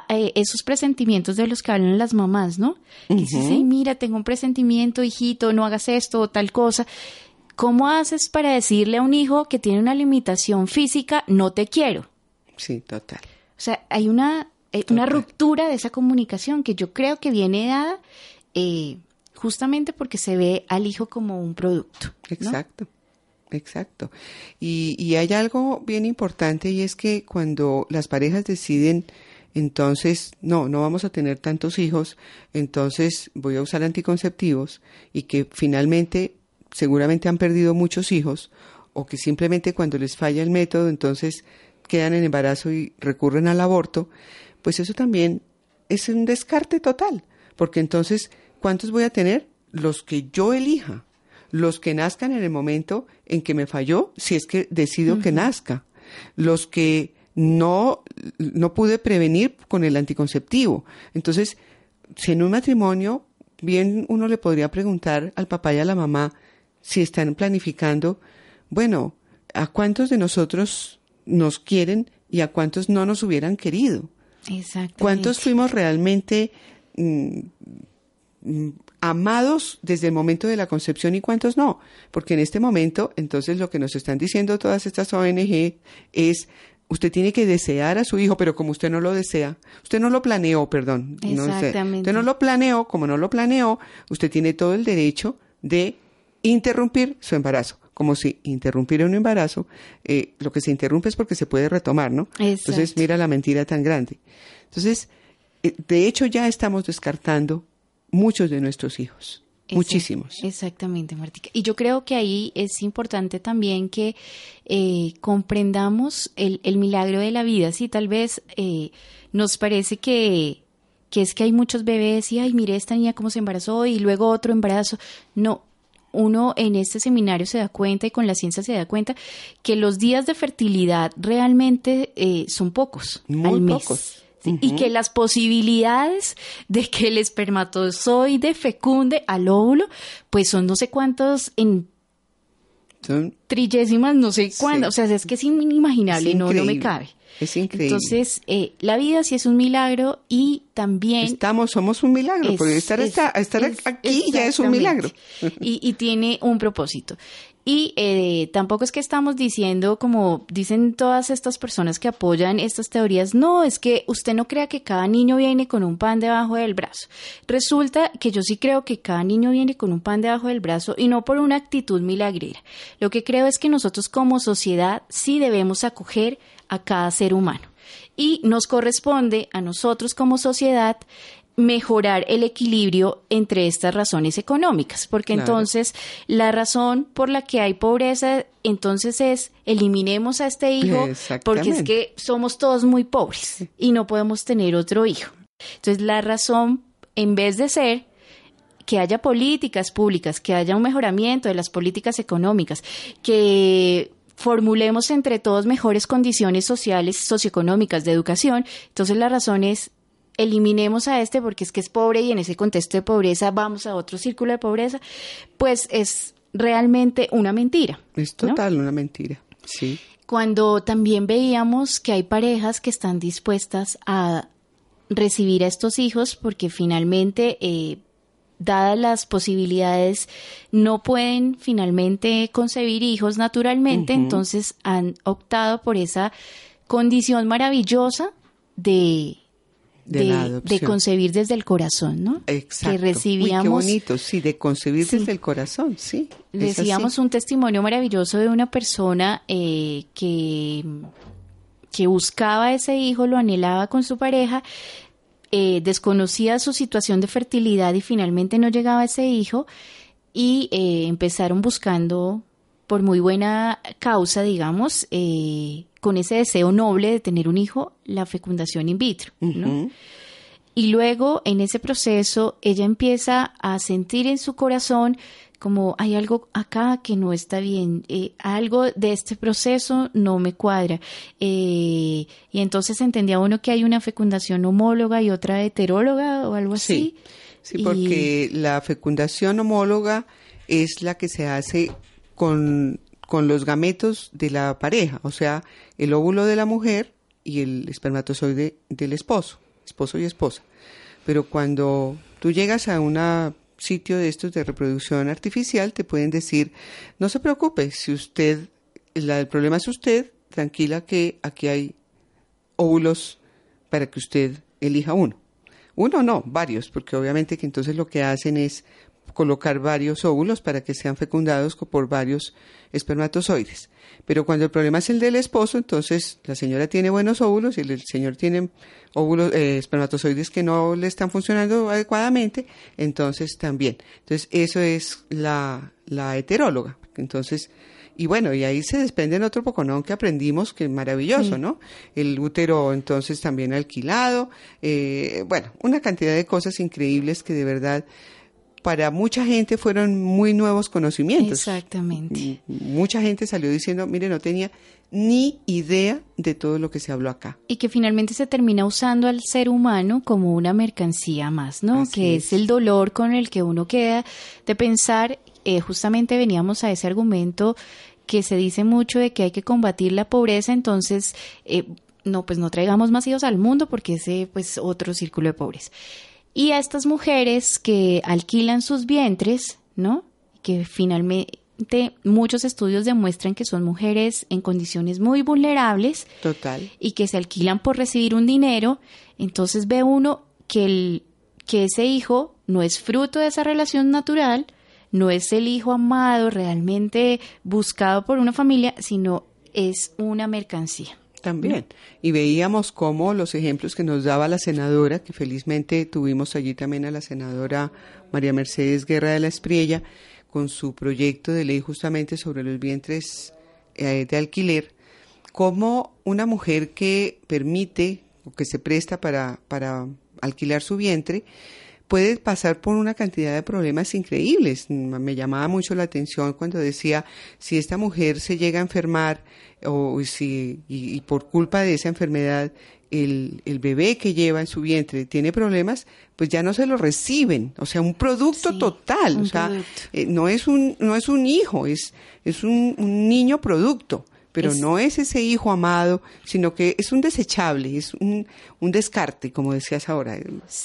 eh, esos presentimientos de los que hablan las mamás, ¿no? Que dices, mira, tengo un presentimiento, hijito, no hagas esto o tal cosa. ¿Cómo haces para decirle a un hijo que tiene una limitación física, no te quiero? Sí, total. O sea, hay una, eh, una ruptura de esa comunicación que yo creo que viene dada eh, justamente porque se ve al hijo como un producto. Exacto. Exacto. Y, y hay algo bien importante y es que cuando las parejas deciden, entonces, no, no vamos a tener tantos hijos, entonces voy a usar anticonceptivos y que finalmente seguramente han perdido muchos hijos o que simplemente cuando les falla el método, entonces quedan en embarazo y recurren al aborto, pues eso también es un descarte total, porque entonces, ¿cuántos voy a tener? Los que yo elija los que nazcan en el momento en que me falló, si es que decido que nazca, los que no, no pude prevenir con el anticonceptivo. Entonces, si en un matrimonio, bien uno le podría preguntar al papá y a la mamá si están planificando, bueno, ¿a cuántos de nosotros nos quieren y a cuántos no nos hubieran querido? ¿Cuántos fuimos realmente mm, mm, amados desde el momento de la concepción y cuántos no. Porque en este momento, entonces lo que nos están diciendo todas estas ONG es, usted tiene que desear a su hijo, pero como usted no lo desea, usted no lo planeó, perdón. Exactamente. usted no lo planeó, como no lo planeó, usted tiene todo el derecho de interrumpir su embarazo. Como si interrumpiera un embarazo, eh, lo que se interrumpe es porque se puede retomar, ¿no? Entonces, mira la mentira tan grande. Entonces, eh, de hecho, ya estamos descartando muchos de nuestros hijos. muchísimos. Exactamente, Martica. Y yo creo que ahí es importante también que eh, comprendamos el, el, milagro de la vida. Sí, tal vez eh, nos parece que, que es que hay muchos bebés y, ay, mire, esta niña cómo se embarazó y luego otro embarazo. No, uno en este seminario se da cuenta y con la ciencia se da cuenta que los días de fertilidad realmente eh, son pocos Muy al mes. pocos. Y que las posibilidades de que el espermatozoide fecunde al óvulo, pues son no sé cuántos en son trilllésimas, no sé cuándo, o sea, es que es inimaginable, no, no me cabe. Es increíble. Entonces, eh, la vida sí es un milagro y también... Estamos, somos un milagro, porque estar, estar aquí ya es un milagro. [LAUGHS] Y, y, tiene un propósito. Y eh, tampoco es que estamos diciendo, como dicen todas estas personas que apoyan estas teorías, no, es que usted no crea que cada niño viene con un pan debajo del brazo. Resulta que yo sí creo que cada niño viene con un pan debajo del brazo y no por una actitud milagrera. Lo que creo es que nosotros como sociedad sí debemos acoger a cada ser humano. Y nos corresponde a nosotros como sociedad mejorar el equilibrio entre estas razones económicas, porque entonces la razón por la que hay pobreza entonces es eliminemos a este hijo porque es que somos todos muy pobres y no podemos tener otro hijo. Entonces la razón en vez de ser que haya políticas públicas, que haya un mejoramiento de las políticas económicas, que formulemos entre todos mejores condiciones sociales, socioeconómicas, de educación, entonces la razón es eliminemos a este porque es que es pobre y en ese contexto de pobreza vamos a otro círculo de pobreza, pues es realmente una mentira. Es total una mentira, sí. Cuando también veíamos que hay parejas que están dispuestas a recibir a estos hijos porque finalmente, eh, dadas las posibilidades, no pueden finalmente concebir hijos naturalmente, entonces han optado por esa condición maravillosa de de, concebir desde el corazón, ¿no? Exacto. Que recibíamos. qué bonito, sí, de concebir desde el corazón, sí. Decíamos un testimonio maravilloso de una persona eh, que, que buscaba ese hijo, lo anhelaba con su pareja, eh, desconocía su situación de fertilidad y finalmente no llegaba ese hijo y eh, empezaron buscando por muy buena causa, digamos, eh, con ese deseo noble de tener un hijo, la fecundación in vitro. Y luego, en ese proceso, ella empieza a sentir en su corazón como hay algo acá que no está bien, eh, algo de este proceso no me cuadra. Eh, y entonces entendía uno que hay una fecundación homóloga y otra heteróloga o algo así. Sí, sí porque la fecundación homóloga es la que se hace con, los gametos de la pareja, o sea, el óvulo de la mujer y el espermatozoide del esposo, esposo y esposa. Pero cuando tú llegas a un sitio de estos de reproducción artificial, te pueden decir, no se preocupe, si usted, el problema es usted, tranquila que aquí hay óvulos para que usted elija uno. Uno no, varios, porque obviamente que entonces lo que hacen es colocar varios óvulos para que sean fecundados por varios espermatozoides. Pero cuando el problema es el del esposo, entonces la señora tiene buenos óvulos y el señor tiene óvulos, eh, espermatozoides que no le están funcionando adecuadamente, entonces también. Entonces eso es la, la heteróloga. Entonces, y bueno, y ahí se desprende en otro poconón que aprendimos, que es maravilloso, ¿no? El útero entonces también alquilado, eh, bueno, una cantidad de cosas increíbles que de verdad para mucha gente fueron muy nuevos conocimientos. Exactamente. Mucha gente salió diciendo, mire, no tenía ni idea de todo lo que se habló acá. Y que finalmente se termina usando al ser humano como una mercancía más, ¿no? que es. el dolor con el que uno queda de pensar, eh, justamente veníamos a ese argumento que se dice mucho de que hay que combatir la pobreza, entonces, eh, no, pues no traigamos más hijos al mundo porque ese, pues, otro círculo de pobres. Y a estas mujeres que alquilan sus vientres, ¿no? Que finalmente muchos estudios demuestran que son mujeres en condiciones muy vulnerables. Total. Y que se alquilan por recibir un dinero. Entonces ve uno que, el, que ese hijo no es fruto de esa relación natural, no es el hijo amado realmente buscado por una familia, sino es una mercancía. También. Y veíamos cómo los ejemplos que nos daba la senadora, que felizmente tuvimos allí también a la senadora María Mercedes Guerra de la Espriella, con su proyecto de ley justamente sobre los vientres eh, de alquiler, como una mujer que permite o que se presta para, para alquilar su vientre, puede pasar por una cantidad de problemas increíbles. Me llamaba mucho la atención cuando decía, si esta mujer se llega a enfermar o si, y, por culpa de esa enfermedad el, el, bebé que lleva en su vientre tiene problemas, pues ya no se lo reciben. O sea, un producto total. o sea, eh, no, es un, no es un hijo, es, es un niño producto pero no es ese hijo amado, sino que es un desechable, es un, un descarte, como decías ahora.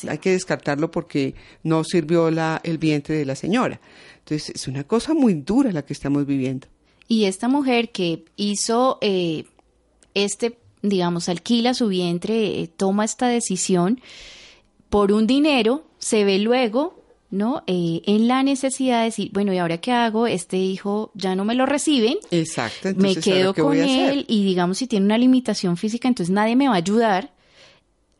Hay que descartarlo porque no sirvió la, el vientre de la señora. Entonces, es una cosa muy dura la que estamos viviendo. Y esta mujer que hizo eh, este, digamos, alquila su vientre, eh, toma esta decisión por un dinero, se ve luego ¿no? Eh, en la necesidad de decir, bueno, ¿y ahora qué hago? Este hijo ya no me lo reciben. Exacto. me quedo con él y digamos si tiene una limitación física, entonces nadie me va a ayudar.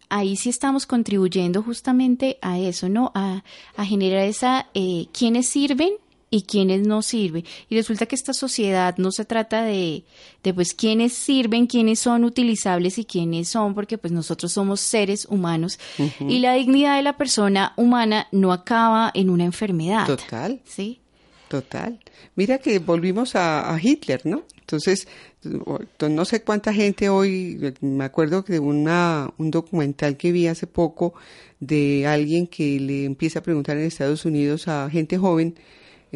Ahí sí estamos contribuyendo justamente a eso, ¿no? A, a generar esa, eh, ¿quiénes sirven y quiénes no sirven. Y resulta que esta sociedad no se trata de, de pues quiénes sirven, quiénes son utilizables y quiénes son, porque pues nosotros somos seres humanos y la dignidad de la persona humana no acaba en una enfermedad. Total. Sí. Total. Mira que volvimos a, a Hitler, ¿no? Entonces, no sé cuánta gente hoy, me acuerdo de una, un documental que vi hace poco de alguien que le empieza a preguntar en Estados Unidos a gente joven,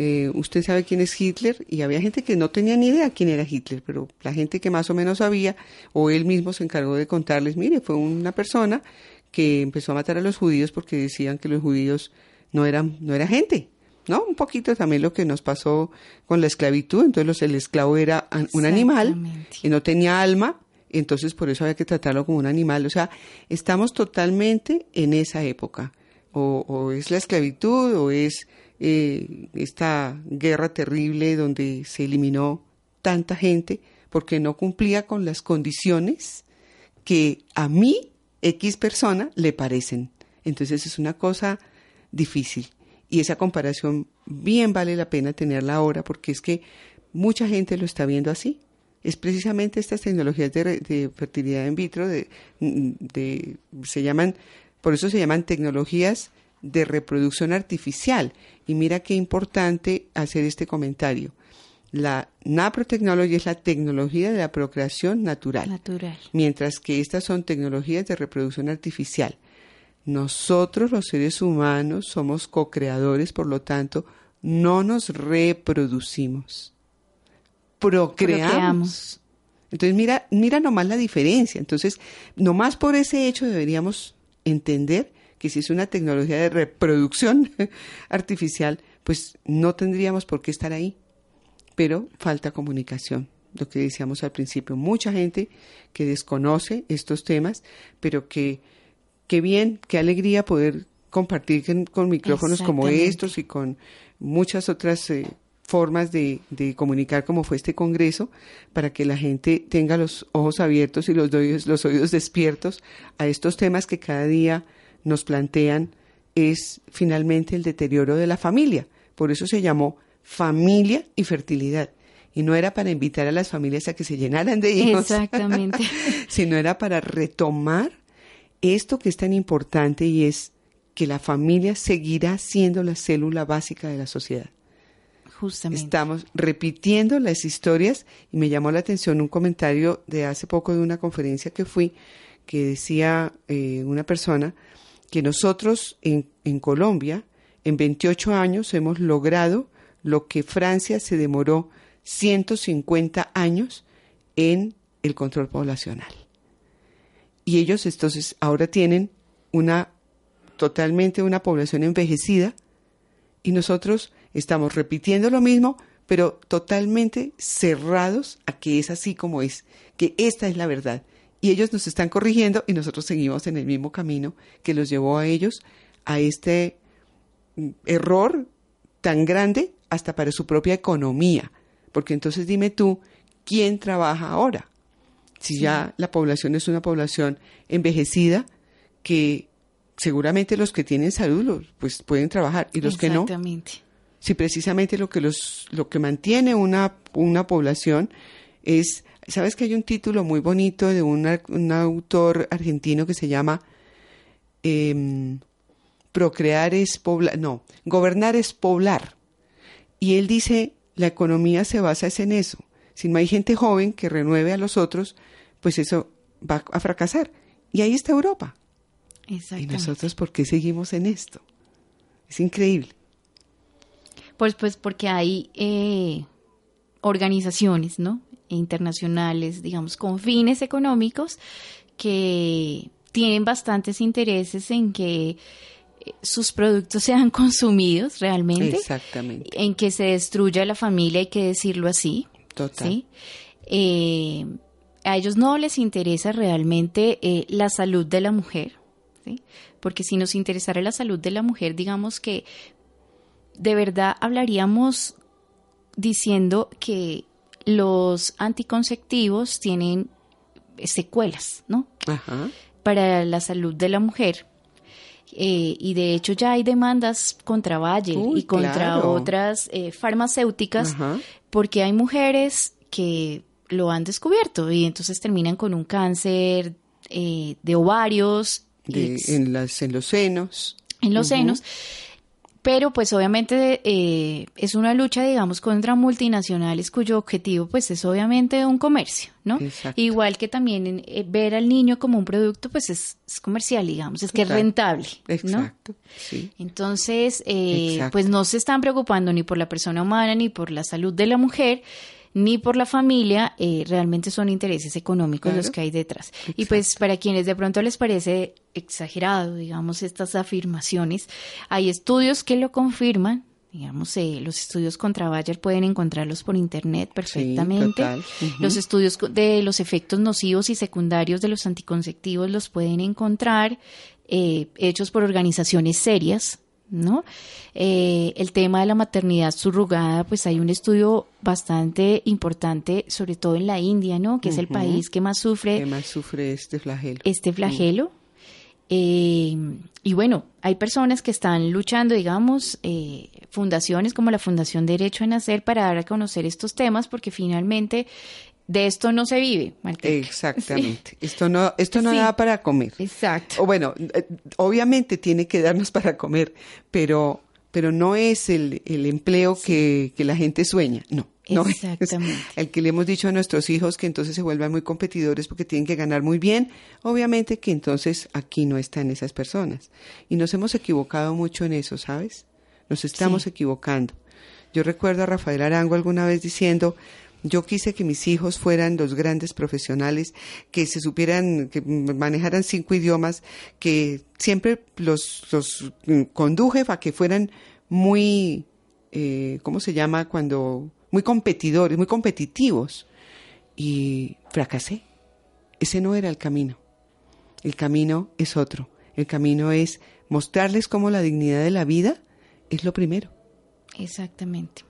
eh, usted sabe quién es Hitler y había gente que no tenía ni idea quién era Hitler, pero la gente que más o menos sabía o él mismo se encargó de contarles, mire, fue una persona que empezó a matar a los judíos porque decían que los judíos no eran no era gente, ¿no? Un poquito también lo que nos pasó con la esclavitud, entonces el esclavo era un animal y no tenía alma entonces por eso había que tratarlo como un animal. O sea, estamos totalmente en esa época. O, es la esclavitud o es eh, esta guerra terrible donde se eliminó tanta gente porque no cumplía con las condiciones que a mí, X persona, le parecen. Entonces es una cosa difícil. Y esa comparación bien vale la pena tenerla ahora porque es que mucha gente lo está viendo así es precisamente estas tecnologías de, fertilidad in vitro, de, se llaman, por eso se llaman tecnologías de reproducción artificial. Y mira qué importante hacer este comentario. La naprotecnología es la tecnología de la procreación natural, natural, mientras que estas son tecnologías de reproducción artificial. Nosotros los seres humanos somos co-creadores, por lo tanto, no nos reproducimos procreamos. Entonces, mira, mira nomás la diferencia. Entonces, nomás por ese hecho deberíamos entender que si es una tecnología de reproducción [LAUGHS] artificial, pues no tendríamos por qué estar ahí. Pero falta comunicación, lo que decíamos al principio. Mucha gente que desconoce estos temas, pero que, qué bien, qué alegría poder compartir con, micrófonos como estos y con muchas otras eh, formas de, comunicar como fue este Congreso para que la gente tenga los ojos abiertos y los los oídos despiertos a estos temas que cada día nos plantean es finalmente el deterioro de la familia. Por eso se llamó familia y fertilidad. Y no era para invitar a las familias a que se llenaran de hijos, Exactamente. [LAUGHS] sino era para retomar esto que es tan importante y es que la familia seguirá siendo la célula básica de la sociedad. Estamos repitiendo las historias y me llamó la atención un comentario de hace poco de una conferencia que fui que decía eh, una persona que nosotros en, Colombia en 28 años hemos logrado lo que Francia se demoró 150 años en el control poblacional. Y ellos entonces ahora tienen una totalmente una población envejecida y nosotros Estamos repitiendo lo mismo, pero totalmente cerrados a que es así como es, que esta es la verdad. Y ellos nos están corrigiendo y nosotros seguimos en el mismo camino que los llevó a ellos a este mm, error tan grande hasta para su propia economía. Porque entonces dime tú, ¿quién trabaja ahora? Si ya la población es una población envejecida, que seguramente los que tienen salud pues pueden trabajar y los que no si precisamente lo que los lo que mantiene una una población es sabes que hay un título muy bonito de un autor argentino que se llama em, procrear es poblar no gobernar es poblar y él dice la economía se basa en eso. Si no hay gente joven que renueve a los otros pues eso va a fracasar. Y ahí está Europa. Y nosotros por qué seguimos en esto es increíble. Pues, pues porque hay eh, organizaciones, ¿no? Internacionales, digamos, con fines económicos que tienen bastantes intereses en que eh, sus productos [LAUGHS] sean consumidos realmente. Exactamente. En que se destruya la familia, hay que decirlo así. Total. ¿sí? Eh, a ellos no les interesa realmente la salud de la mujer, ¿sí? porque si nos interesara la salud de la mujer, digamos que de verdad hablaríamos diciendo que los anticonceptivos tienen secuelas, ¿no? Para la salud de la mujer. Eh, y de hecho ya hay demandas contra Bayer y contra otras eh, farmacéuticas porque hay mujeres que lo han descubierto y entonces terminan con un cáncer eh, de ovarios. en, las, en los senos. En los senos pero pues obviamente eh, es una lucha, digamos, contra multinacionales cuyo objetivo pues es obviamente un comercio, ¿no? Igual que también eh, ver al niño como un producto pues es, comercial, digamos, es que es rentable, Exacto. Sí. Entonces, eh, pues no se están preocupando ni por la persona humana ni por la salud de la mujer, ni por la familia, eh, realmente son intereses económicos los que hay detrás. Y pues para quienes de pronto les parece exagerado, digamos, estas afirmaciones, hay estudios que lo confirman, Digamos, eh, los estudios contra Bayer pueden encontrarlos por internet perfectamente. Los estudios de los efectos nocivos y secundarios de los anticonceptivos los pueden encontrar eh, hechos por organizaciones serias, ¿no? Eh, el tema de la maternidad subrogada, pues hay un estudio bastante importante, sobre todo en la India, ¿no? Que es el país que más sufre. Que más sufre este flagelo. Este flagelo. Eh, y bueno, hay personas que están luchando, digamos, eh, fundaciones como la Fundación Derecho a Nacer para dar a conocer estos temas, porque finalmente de esto no se vive. Exactamente. [LAUGHS] Esto no, esto no da para comer. Exacto. O bueno, eh, obviamente tiene que darnos [LAUGHS] para comer, pero, pero no es el, el empleo que, que la gente sueña. No. No Exactamente. el que le hemos dicho a nuestros hijos que entonces se vuelvan muy competidores porque tienen que ganar muy bien, obviamente que entonces aquí no están esas personas. Y nos hemos equivocado mucho en eso, ¿sabes? Nos estamos equivocando. Yo recuerdo a Rafael Arango alguna vez diciendo, yo quise que mis hijos fueran los grandes profesionales, que se supieran, que manejaran cinco idiomas, que siempre los, los conduje a que fueran muy, eh, ¿cómo se llama? Cuando muy competidores, muy competitivos. Y fracasé. Ese no era el camino. El camino es otro. El camino es mostrarles cómo la dignidad de la vida es lo primero. Exactamente.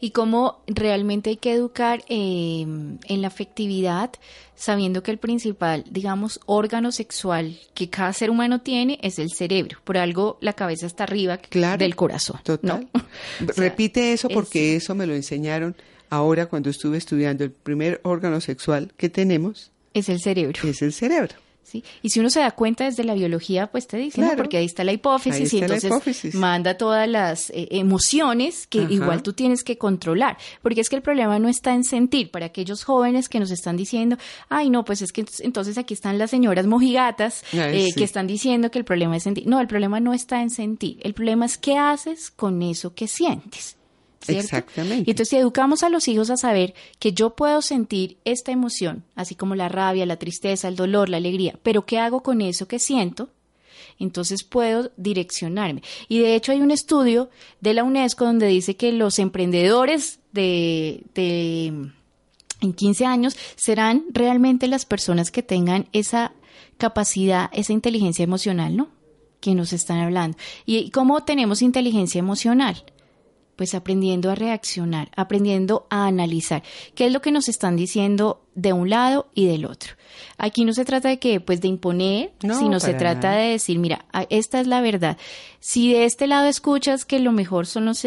Y cómo realmente hay que educar eh, en la afectividad, sabiendo que el principal, digamos, órgano sexual que cada ser humano tiene es el cerebro. Por algo la cabeza está arriba del corazón. Total. [LAUGHS] Repite eso porque eso me lo enseñaron ahora cuando estuve estudiando. El primer órgano sexual que tenemos es el cerebro. Es el cerebro. Y si uno se da cuenta desde la biología, pues te dice, porque ahí está la hipófisis y entonces manda todas las eh, emociones que igual tú tienes que controlar, porque es que el problema no está en sentir, para aquellos jóvenes que nos están diciendo, ay no, pues es que entonces aquí están las señoras mojigatas eh, que están diciendo que el problema es sentir. No, el problema no está en sentir, el problema es qué haces con eso que sientes. Exactamente. Y entonces si educamos a los hijos a saber que yo puedo sentir esta emoción, así como la rabia, la tristeza, el dolor, la alegría, pero ¿qué hago con eso que siento? Entonces puedo direccionarme. Y de hecho hay un estudio de la UNESCO donde dice que los emprendedores de, de en 15 años serán realmente las personas que tengan esa capacidad, esa inteligencia emocional, ¿no? Que nos están hablando. ¿Y cómo tenemos inteligencia emocional? Pues aprendiendo a reaccionar, aprendiendo a analizar qué es lo que nos están diciendo de un lado y del otro. Aquí no se trata de que pues de imponer, sino se trata de decir, mira, esta es la verdad. Si de este lado escuchas que lo mejor son los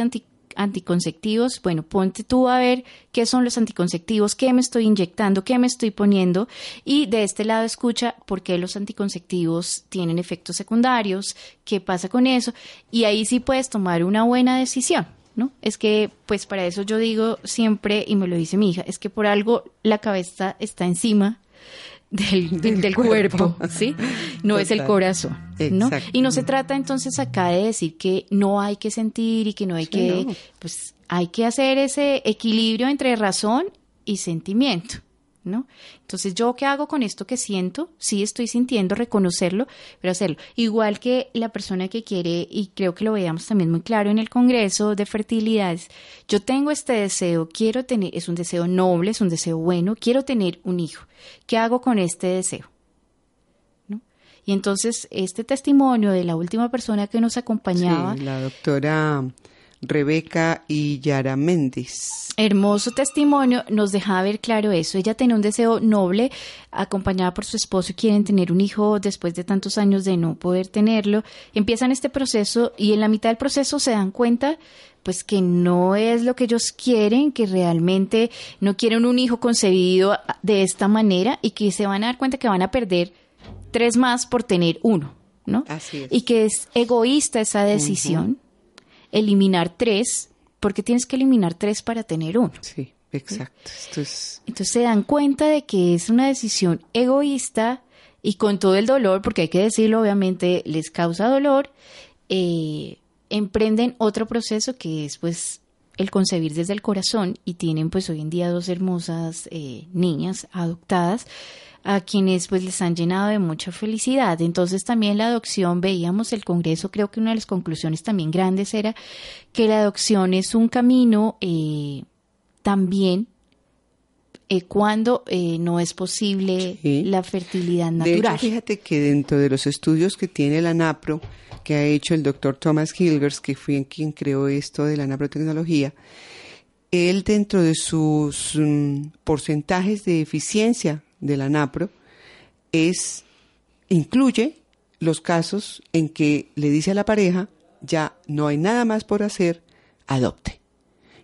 anticonceptivos, bueno, ponte tú a ver qué son los anticonceptivos, qué me estoy inyectando, qué me estoy poniendo y de este lado escucha por qué los anticonceptivos tienen efectos secundarios, qué pasa con eso y ahí sí puedes tomar una buena decisión. ¿No? Es que, pues para eso yo digo siempre, y me lo dice mi hija, es que por algo la cabeza está encima del, del, cuerpo, ¿sí? No es el corazón, ¿no? Y no se trata entonces acá de decir que no hay que sentir y que no hay que, pues hay que hacer ese equilibrio entre razón y sentimiento. ¿No? Entonces, ¿yo qué hago con esto que siento? Sí estoy sintiendo, reconocerlo, pero hacerlo. Igual que la persona que quiere, y creo que lo veamos también muy claro en el Congreso de Fertilidades, yo tengo este deseo, quiero tener, es un deseo noble, es un deseo bueno, quiero tener un hijo. ¿Qué hago con este deseo? ¿No? Y entonces, este testimonio de la última persona que nos acompañaba. la doctora Rebeca y Yara Méndez. Hermoso testimonio, nos deja ver claro eso. Ella tiene un deseo noble, acompañada por su esposo, quieren tener un hijo después de tantos años de no poder tenerlo. Empiezan este proceso y en la mitad del proceso se dan cuenta pues que no es lo que ellos quieren, que realmente no quieren un hijo concebido de esta manera y que se van a dar cuenta que van a perder tres más por tener uno, ¿no? Así es. Y que es egoísta esa decisión eliminar tres, porque tienes que eliminar tres para tener uno. Sí, exacto. Entonces se dan cuenta de que es una decisión egoísta y con todo el dolor, porque hay que decirlo, obviamente les causa dolor, eh, emprenden otro proceso que es pues el concebir desde el corazón y tienen pues hoy en día dos hermosas eh, niñas adoptadas a quienes pues les han llenado de mucha felicidad. Entonces también la adopción, veíamos el Congreso, creo que una de las conclusiones también grandes era que la adopción es un camino eh, también eh, cuando eh, no es posible la fertilidad natural. De hecho, fíjate que dentro de los estudios que tiene la NAPRO, que ha hecho el doctor Thomas Hilgers, que fue quien creó esto de la naprotecnología, él dentro de sus mm, porcentajes de eficiencia de la NAPRO es, incluye los casos en que le dice a la pareja, ya no hay nada más por hacer, adopte.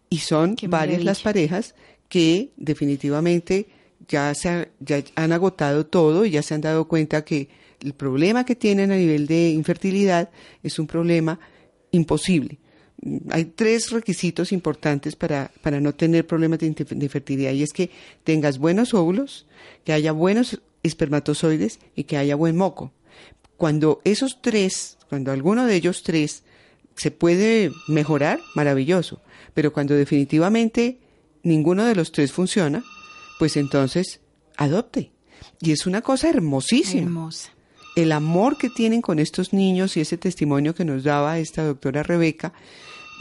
Y son varias las parejas que definitivamente ya, se ya han agotado todo y ya se han dado cuenta que el problema que tienen a nivel de infertilidad es un problema imposible. Hay tres requisitos importantes para, para no tener problemas de, de fertilidad y es que tengas buenos óvulos, que haya buenos espermatozoides y que haya buen moco. Cuando esos tres, cuando alguno de ellos tres se puede mejorar, maravilloso. Pero cuando definitivamente ninguno de los tres funciona, pues entonces adopte. Y es una cosa hermosísima. Hermosa. El amor que tienen con estos niños y ese testimonio que nos daba esta doctora Rebeca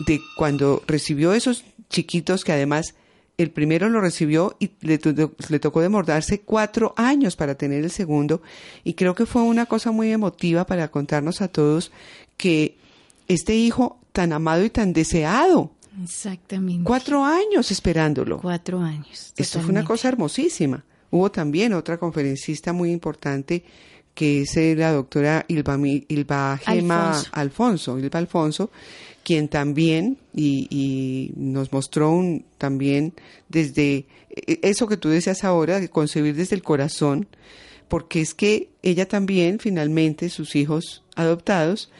de cuando recibió esos chiquitos que además el primero lo recibió y le, tocó demordarse cuatro años para tener el segundo. Y creo que fue una cosa muy emotiva para contarnos a todos que este hijo tan amado y tan deseado. Exactamente. Cuatro años esperándolo. Cuatro años. Esto fue una cosa hermosísima. Hubo también otra conferencista muy importante que es la doctora Ilva, Ilva Gema Alfonso. Ilva Alfonso, quien también, y, nos mostró un, también desde e, eso que tú decías ahora, de concebir desde el corazón, porque es que ella también, finalmente, sus hijos adoptados,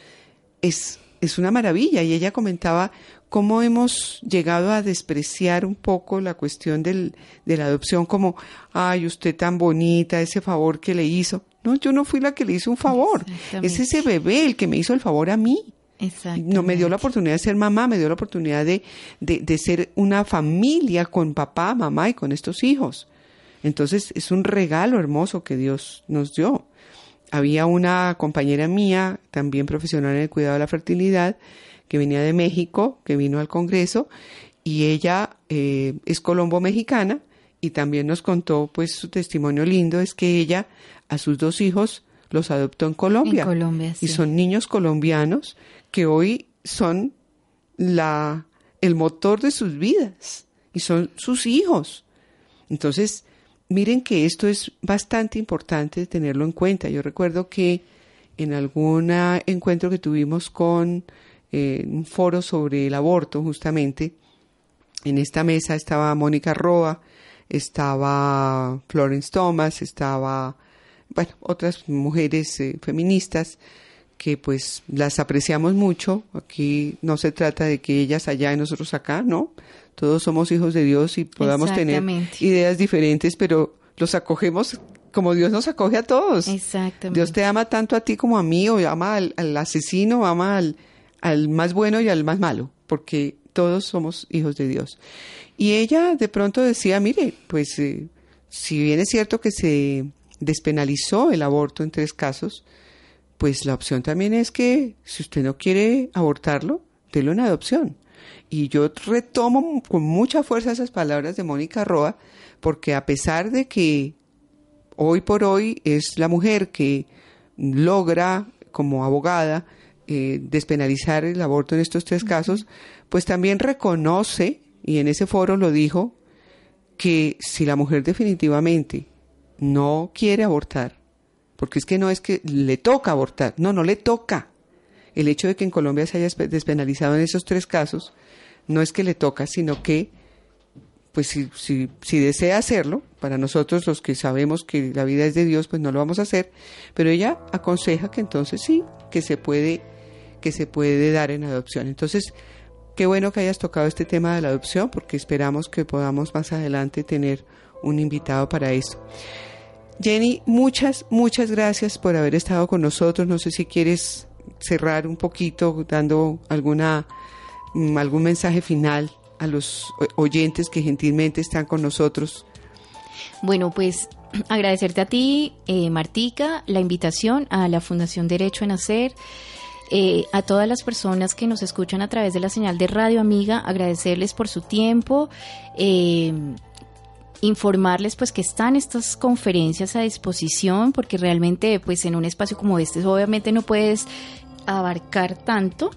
es, es una maravilla. Y ella comentaba cómo hemos llegado a despreciar un poco la cuestión del, de la adopción como, ay, usted tan bonita, ese favor que le hizo. No, yo no fui la que le hizo un favor. Es ese bebé el que me hizo el favor a mí. No me dio la oportunidad de ser mamá, me dio la oportunidad de, de, ser una familia con papá, mamá y con estos hijos. Entonces es un regalo hermoso que Dios nos dio. Había una compañera mía, también profesional en el cuidado de la fertilidad, que venía de México, que vino al Congreso, y ella eh, es colombo mexicana y también nos contó pues su testimonio lindo, es que ella a sus dos hijos los adoptó en Colombia. En Colombia, Y son niños colombianos que hoy son la, el motor de sus vidas y son sus hijos. Entonces, miren que esto es bastante importante tenerlo en cuenta. Yo recuerdo que en algún encuentro que tuvimos con eh, un foro sobre el aborto, justamente, en esta mesa estaba Mónica Roa, estaba Florence Thomas, estaba, bueno, otras mujeres eh, feministas que pues las apreciamos mucho. Aquí no se trata de que ellas allá y nosotros acá, ¿no? Todos somos hijos de Dios y podamos tener ideas diferentes, pero los acogemos como Dios nos acoge a todos. Exactamente. Dios te ama tanto a ti como a mí, o ama al, asesino, ama al, al más bueno y al más malo, porque todos somos hijos de Dios. Y ella de pronto decía, mire, pues eh, si bien es cierto que se despenalizó el aborto en tres casos, pues la opción también es que si usted no quiere abortarlo, délo en adopción. Y yo retomo con mucha fuerza esas palabras de Mónica Roa, porque a pesar de que hoy por hoy es la mujer que logra como abogada eh, despenalizar el aborto en estos tres casos, pues también reconoce, y en ese foro lo dijo, que si la mujer definitivamente no quiere abortar, porque es que no es que le toca abortar, no, no le toca. El hecho de que en Colombia se haya despenalizado en esos tres casos, no es que le toca, sino que, pues si, si, si desea hacerlo, para nosotros los que sabemos que la vida es de Dios, pues no lo vamos a hacer, pero ella aconseja que entonces sí, que se puede, que se puede dar en adopción. Entonces, qué bueno que hayas tocado este tema de la adopción, porque esperamos que podamos más adelante tener un invitado para eso. Jenny, muchas, muchas gracias por haber estado con nosotros. No sé si quieres cerrar un poquito dando alguna, mm, algún mensaje final a los oyentes que gentilmente están con nosotros? Bueno, pues [CLEARS THROAT] agradecerte a ti, eh, Martica, la invitación a la Fundación Derecho a Nacer. Eh, a todas las personas que nos escuchan a través de la señal de Radio Amiga, agradecerles por su tiempo, eh, informarles pues que están estas conferencias a disposición, porque realmente pues en un espacio como este obviamente no puedes abarcar tanto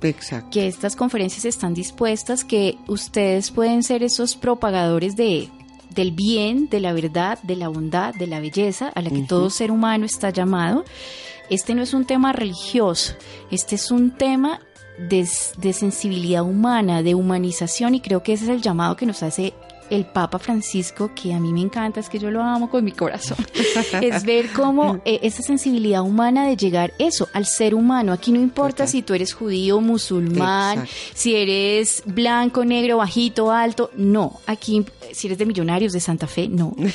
que estas conferencias están dispuestas, que ustedes pueden ser esos propagadores de del bien, de la verdad, de la bondad, de la belleza a la que todo ser humano está llamado. Este no es un tema religioso, este es un tema de, de, sensibilidad humana, de humanización y creo que ese es el llamado que nos hace el Papa Francisco, que a mí me encanta, es que yo lo amo con mi corazón, [LAUGHS] es ver cómo eh, esa sensibilidad humana de llegar eso al ser humano. Aquí no importa si tú eres judío, musulmán, si eres blanco, negro, bajito, alto, no. Aquí, si eres de Millonarios, de Santa Fe, no. [LAUGHS]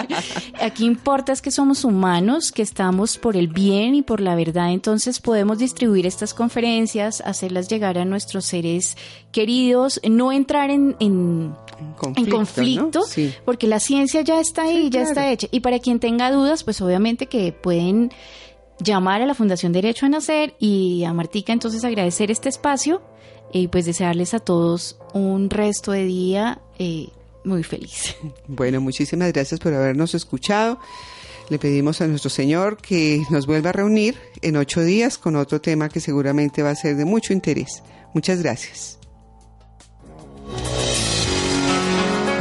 [LAUGHS] Aquí importa es que somos humanos, que estamos por el bien y por la verdad. Entonces podemos distribuir estas conferencias, hacerlas llegar a nuestros seres queridos, no entrar en, en conflicto, porque la ciencia ya está ahí, ya está hecha. Y para quien tenga dudas, pues obviamente que pueden llamar a la Fundación Derecho a Nacer y a Martica entonces agradecer este espacio y pues desearles a todos un resto de día eh, muy feliz. [LAUGHS] Bueno, muchísimas gracias por habernos escuchado. Le pedimos a nuestro Señor que nos vuelva a reunir en ocho días con otro tema que seguramente va a ser de mucho interés. Muchas gracias.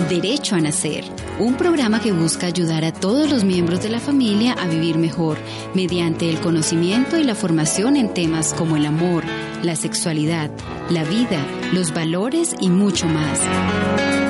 Derecho a Nacer, un programa que busca ayudar a todos los miembros de la familia a vivir mejor mediante el conocimiento y la formación en temas como el amor, la sexualidad, la vida, los valores y mucho más.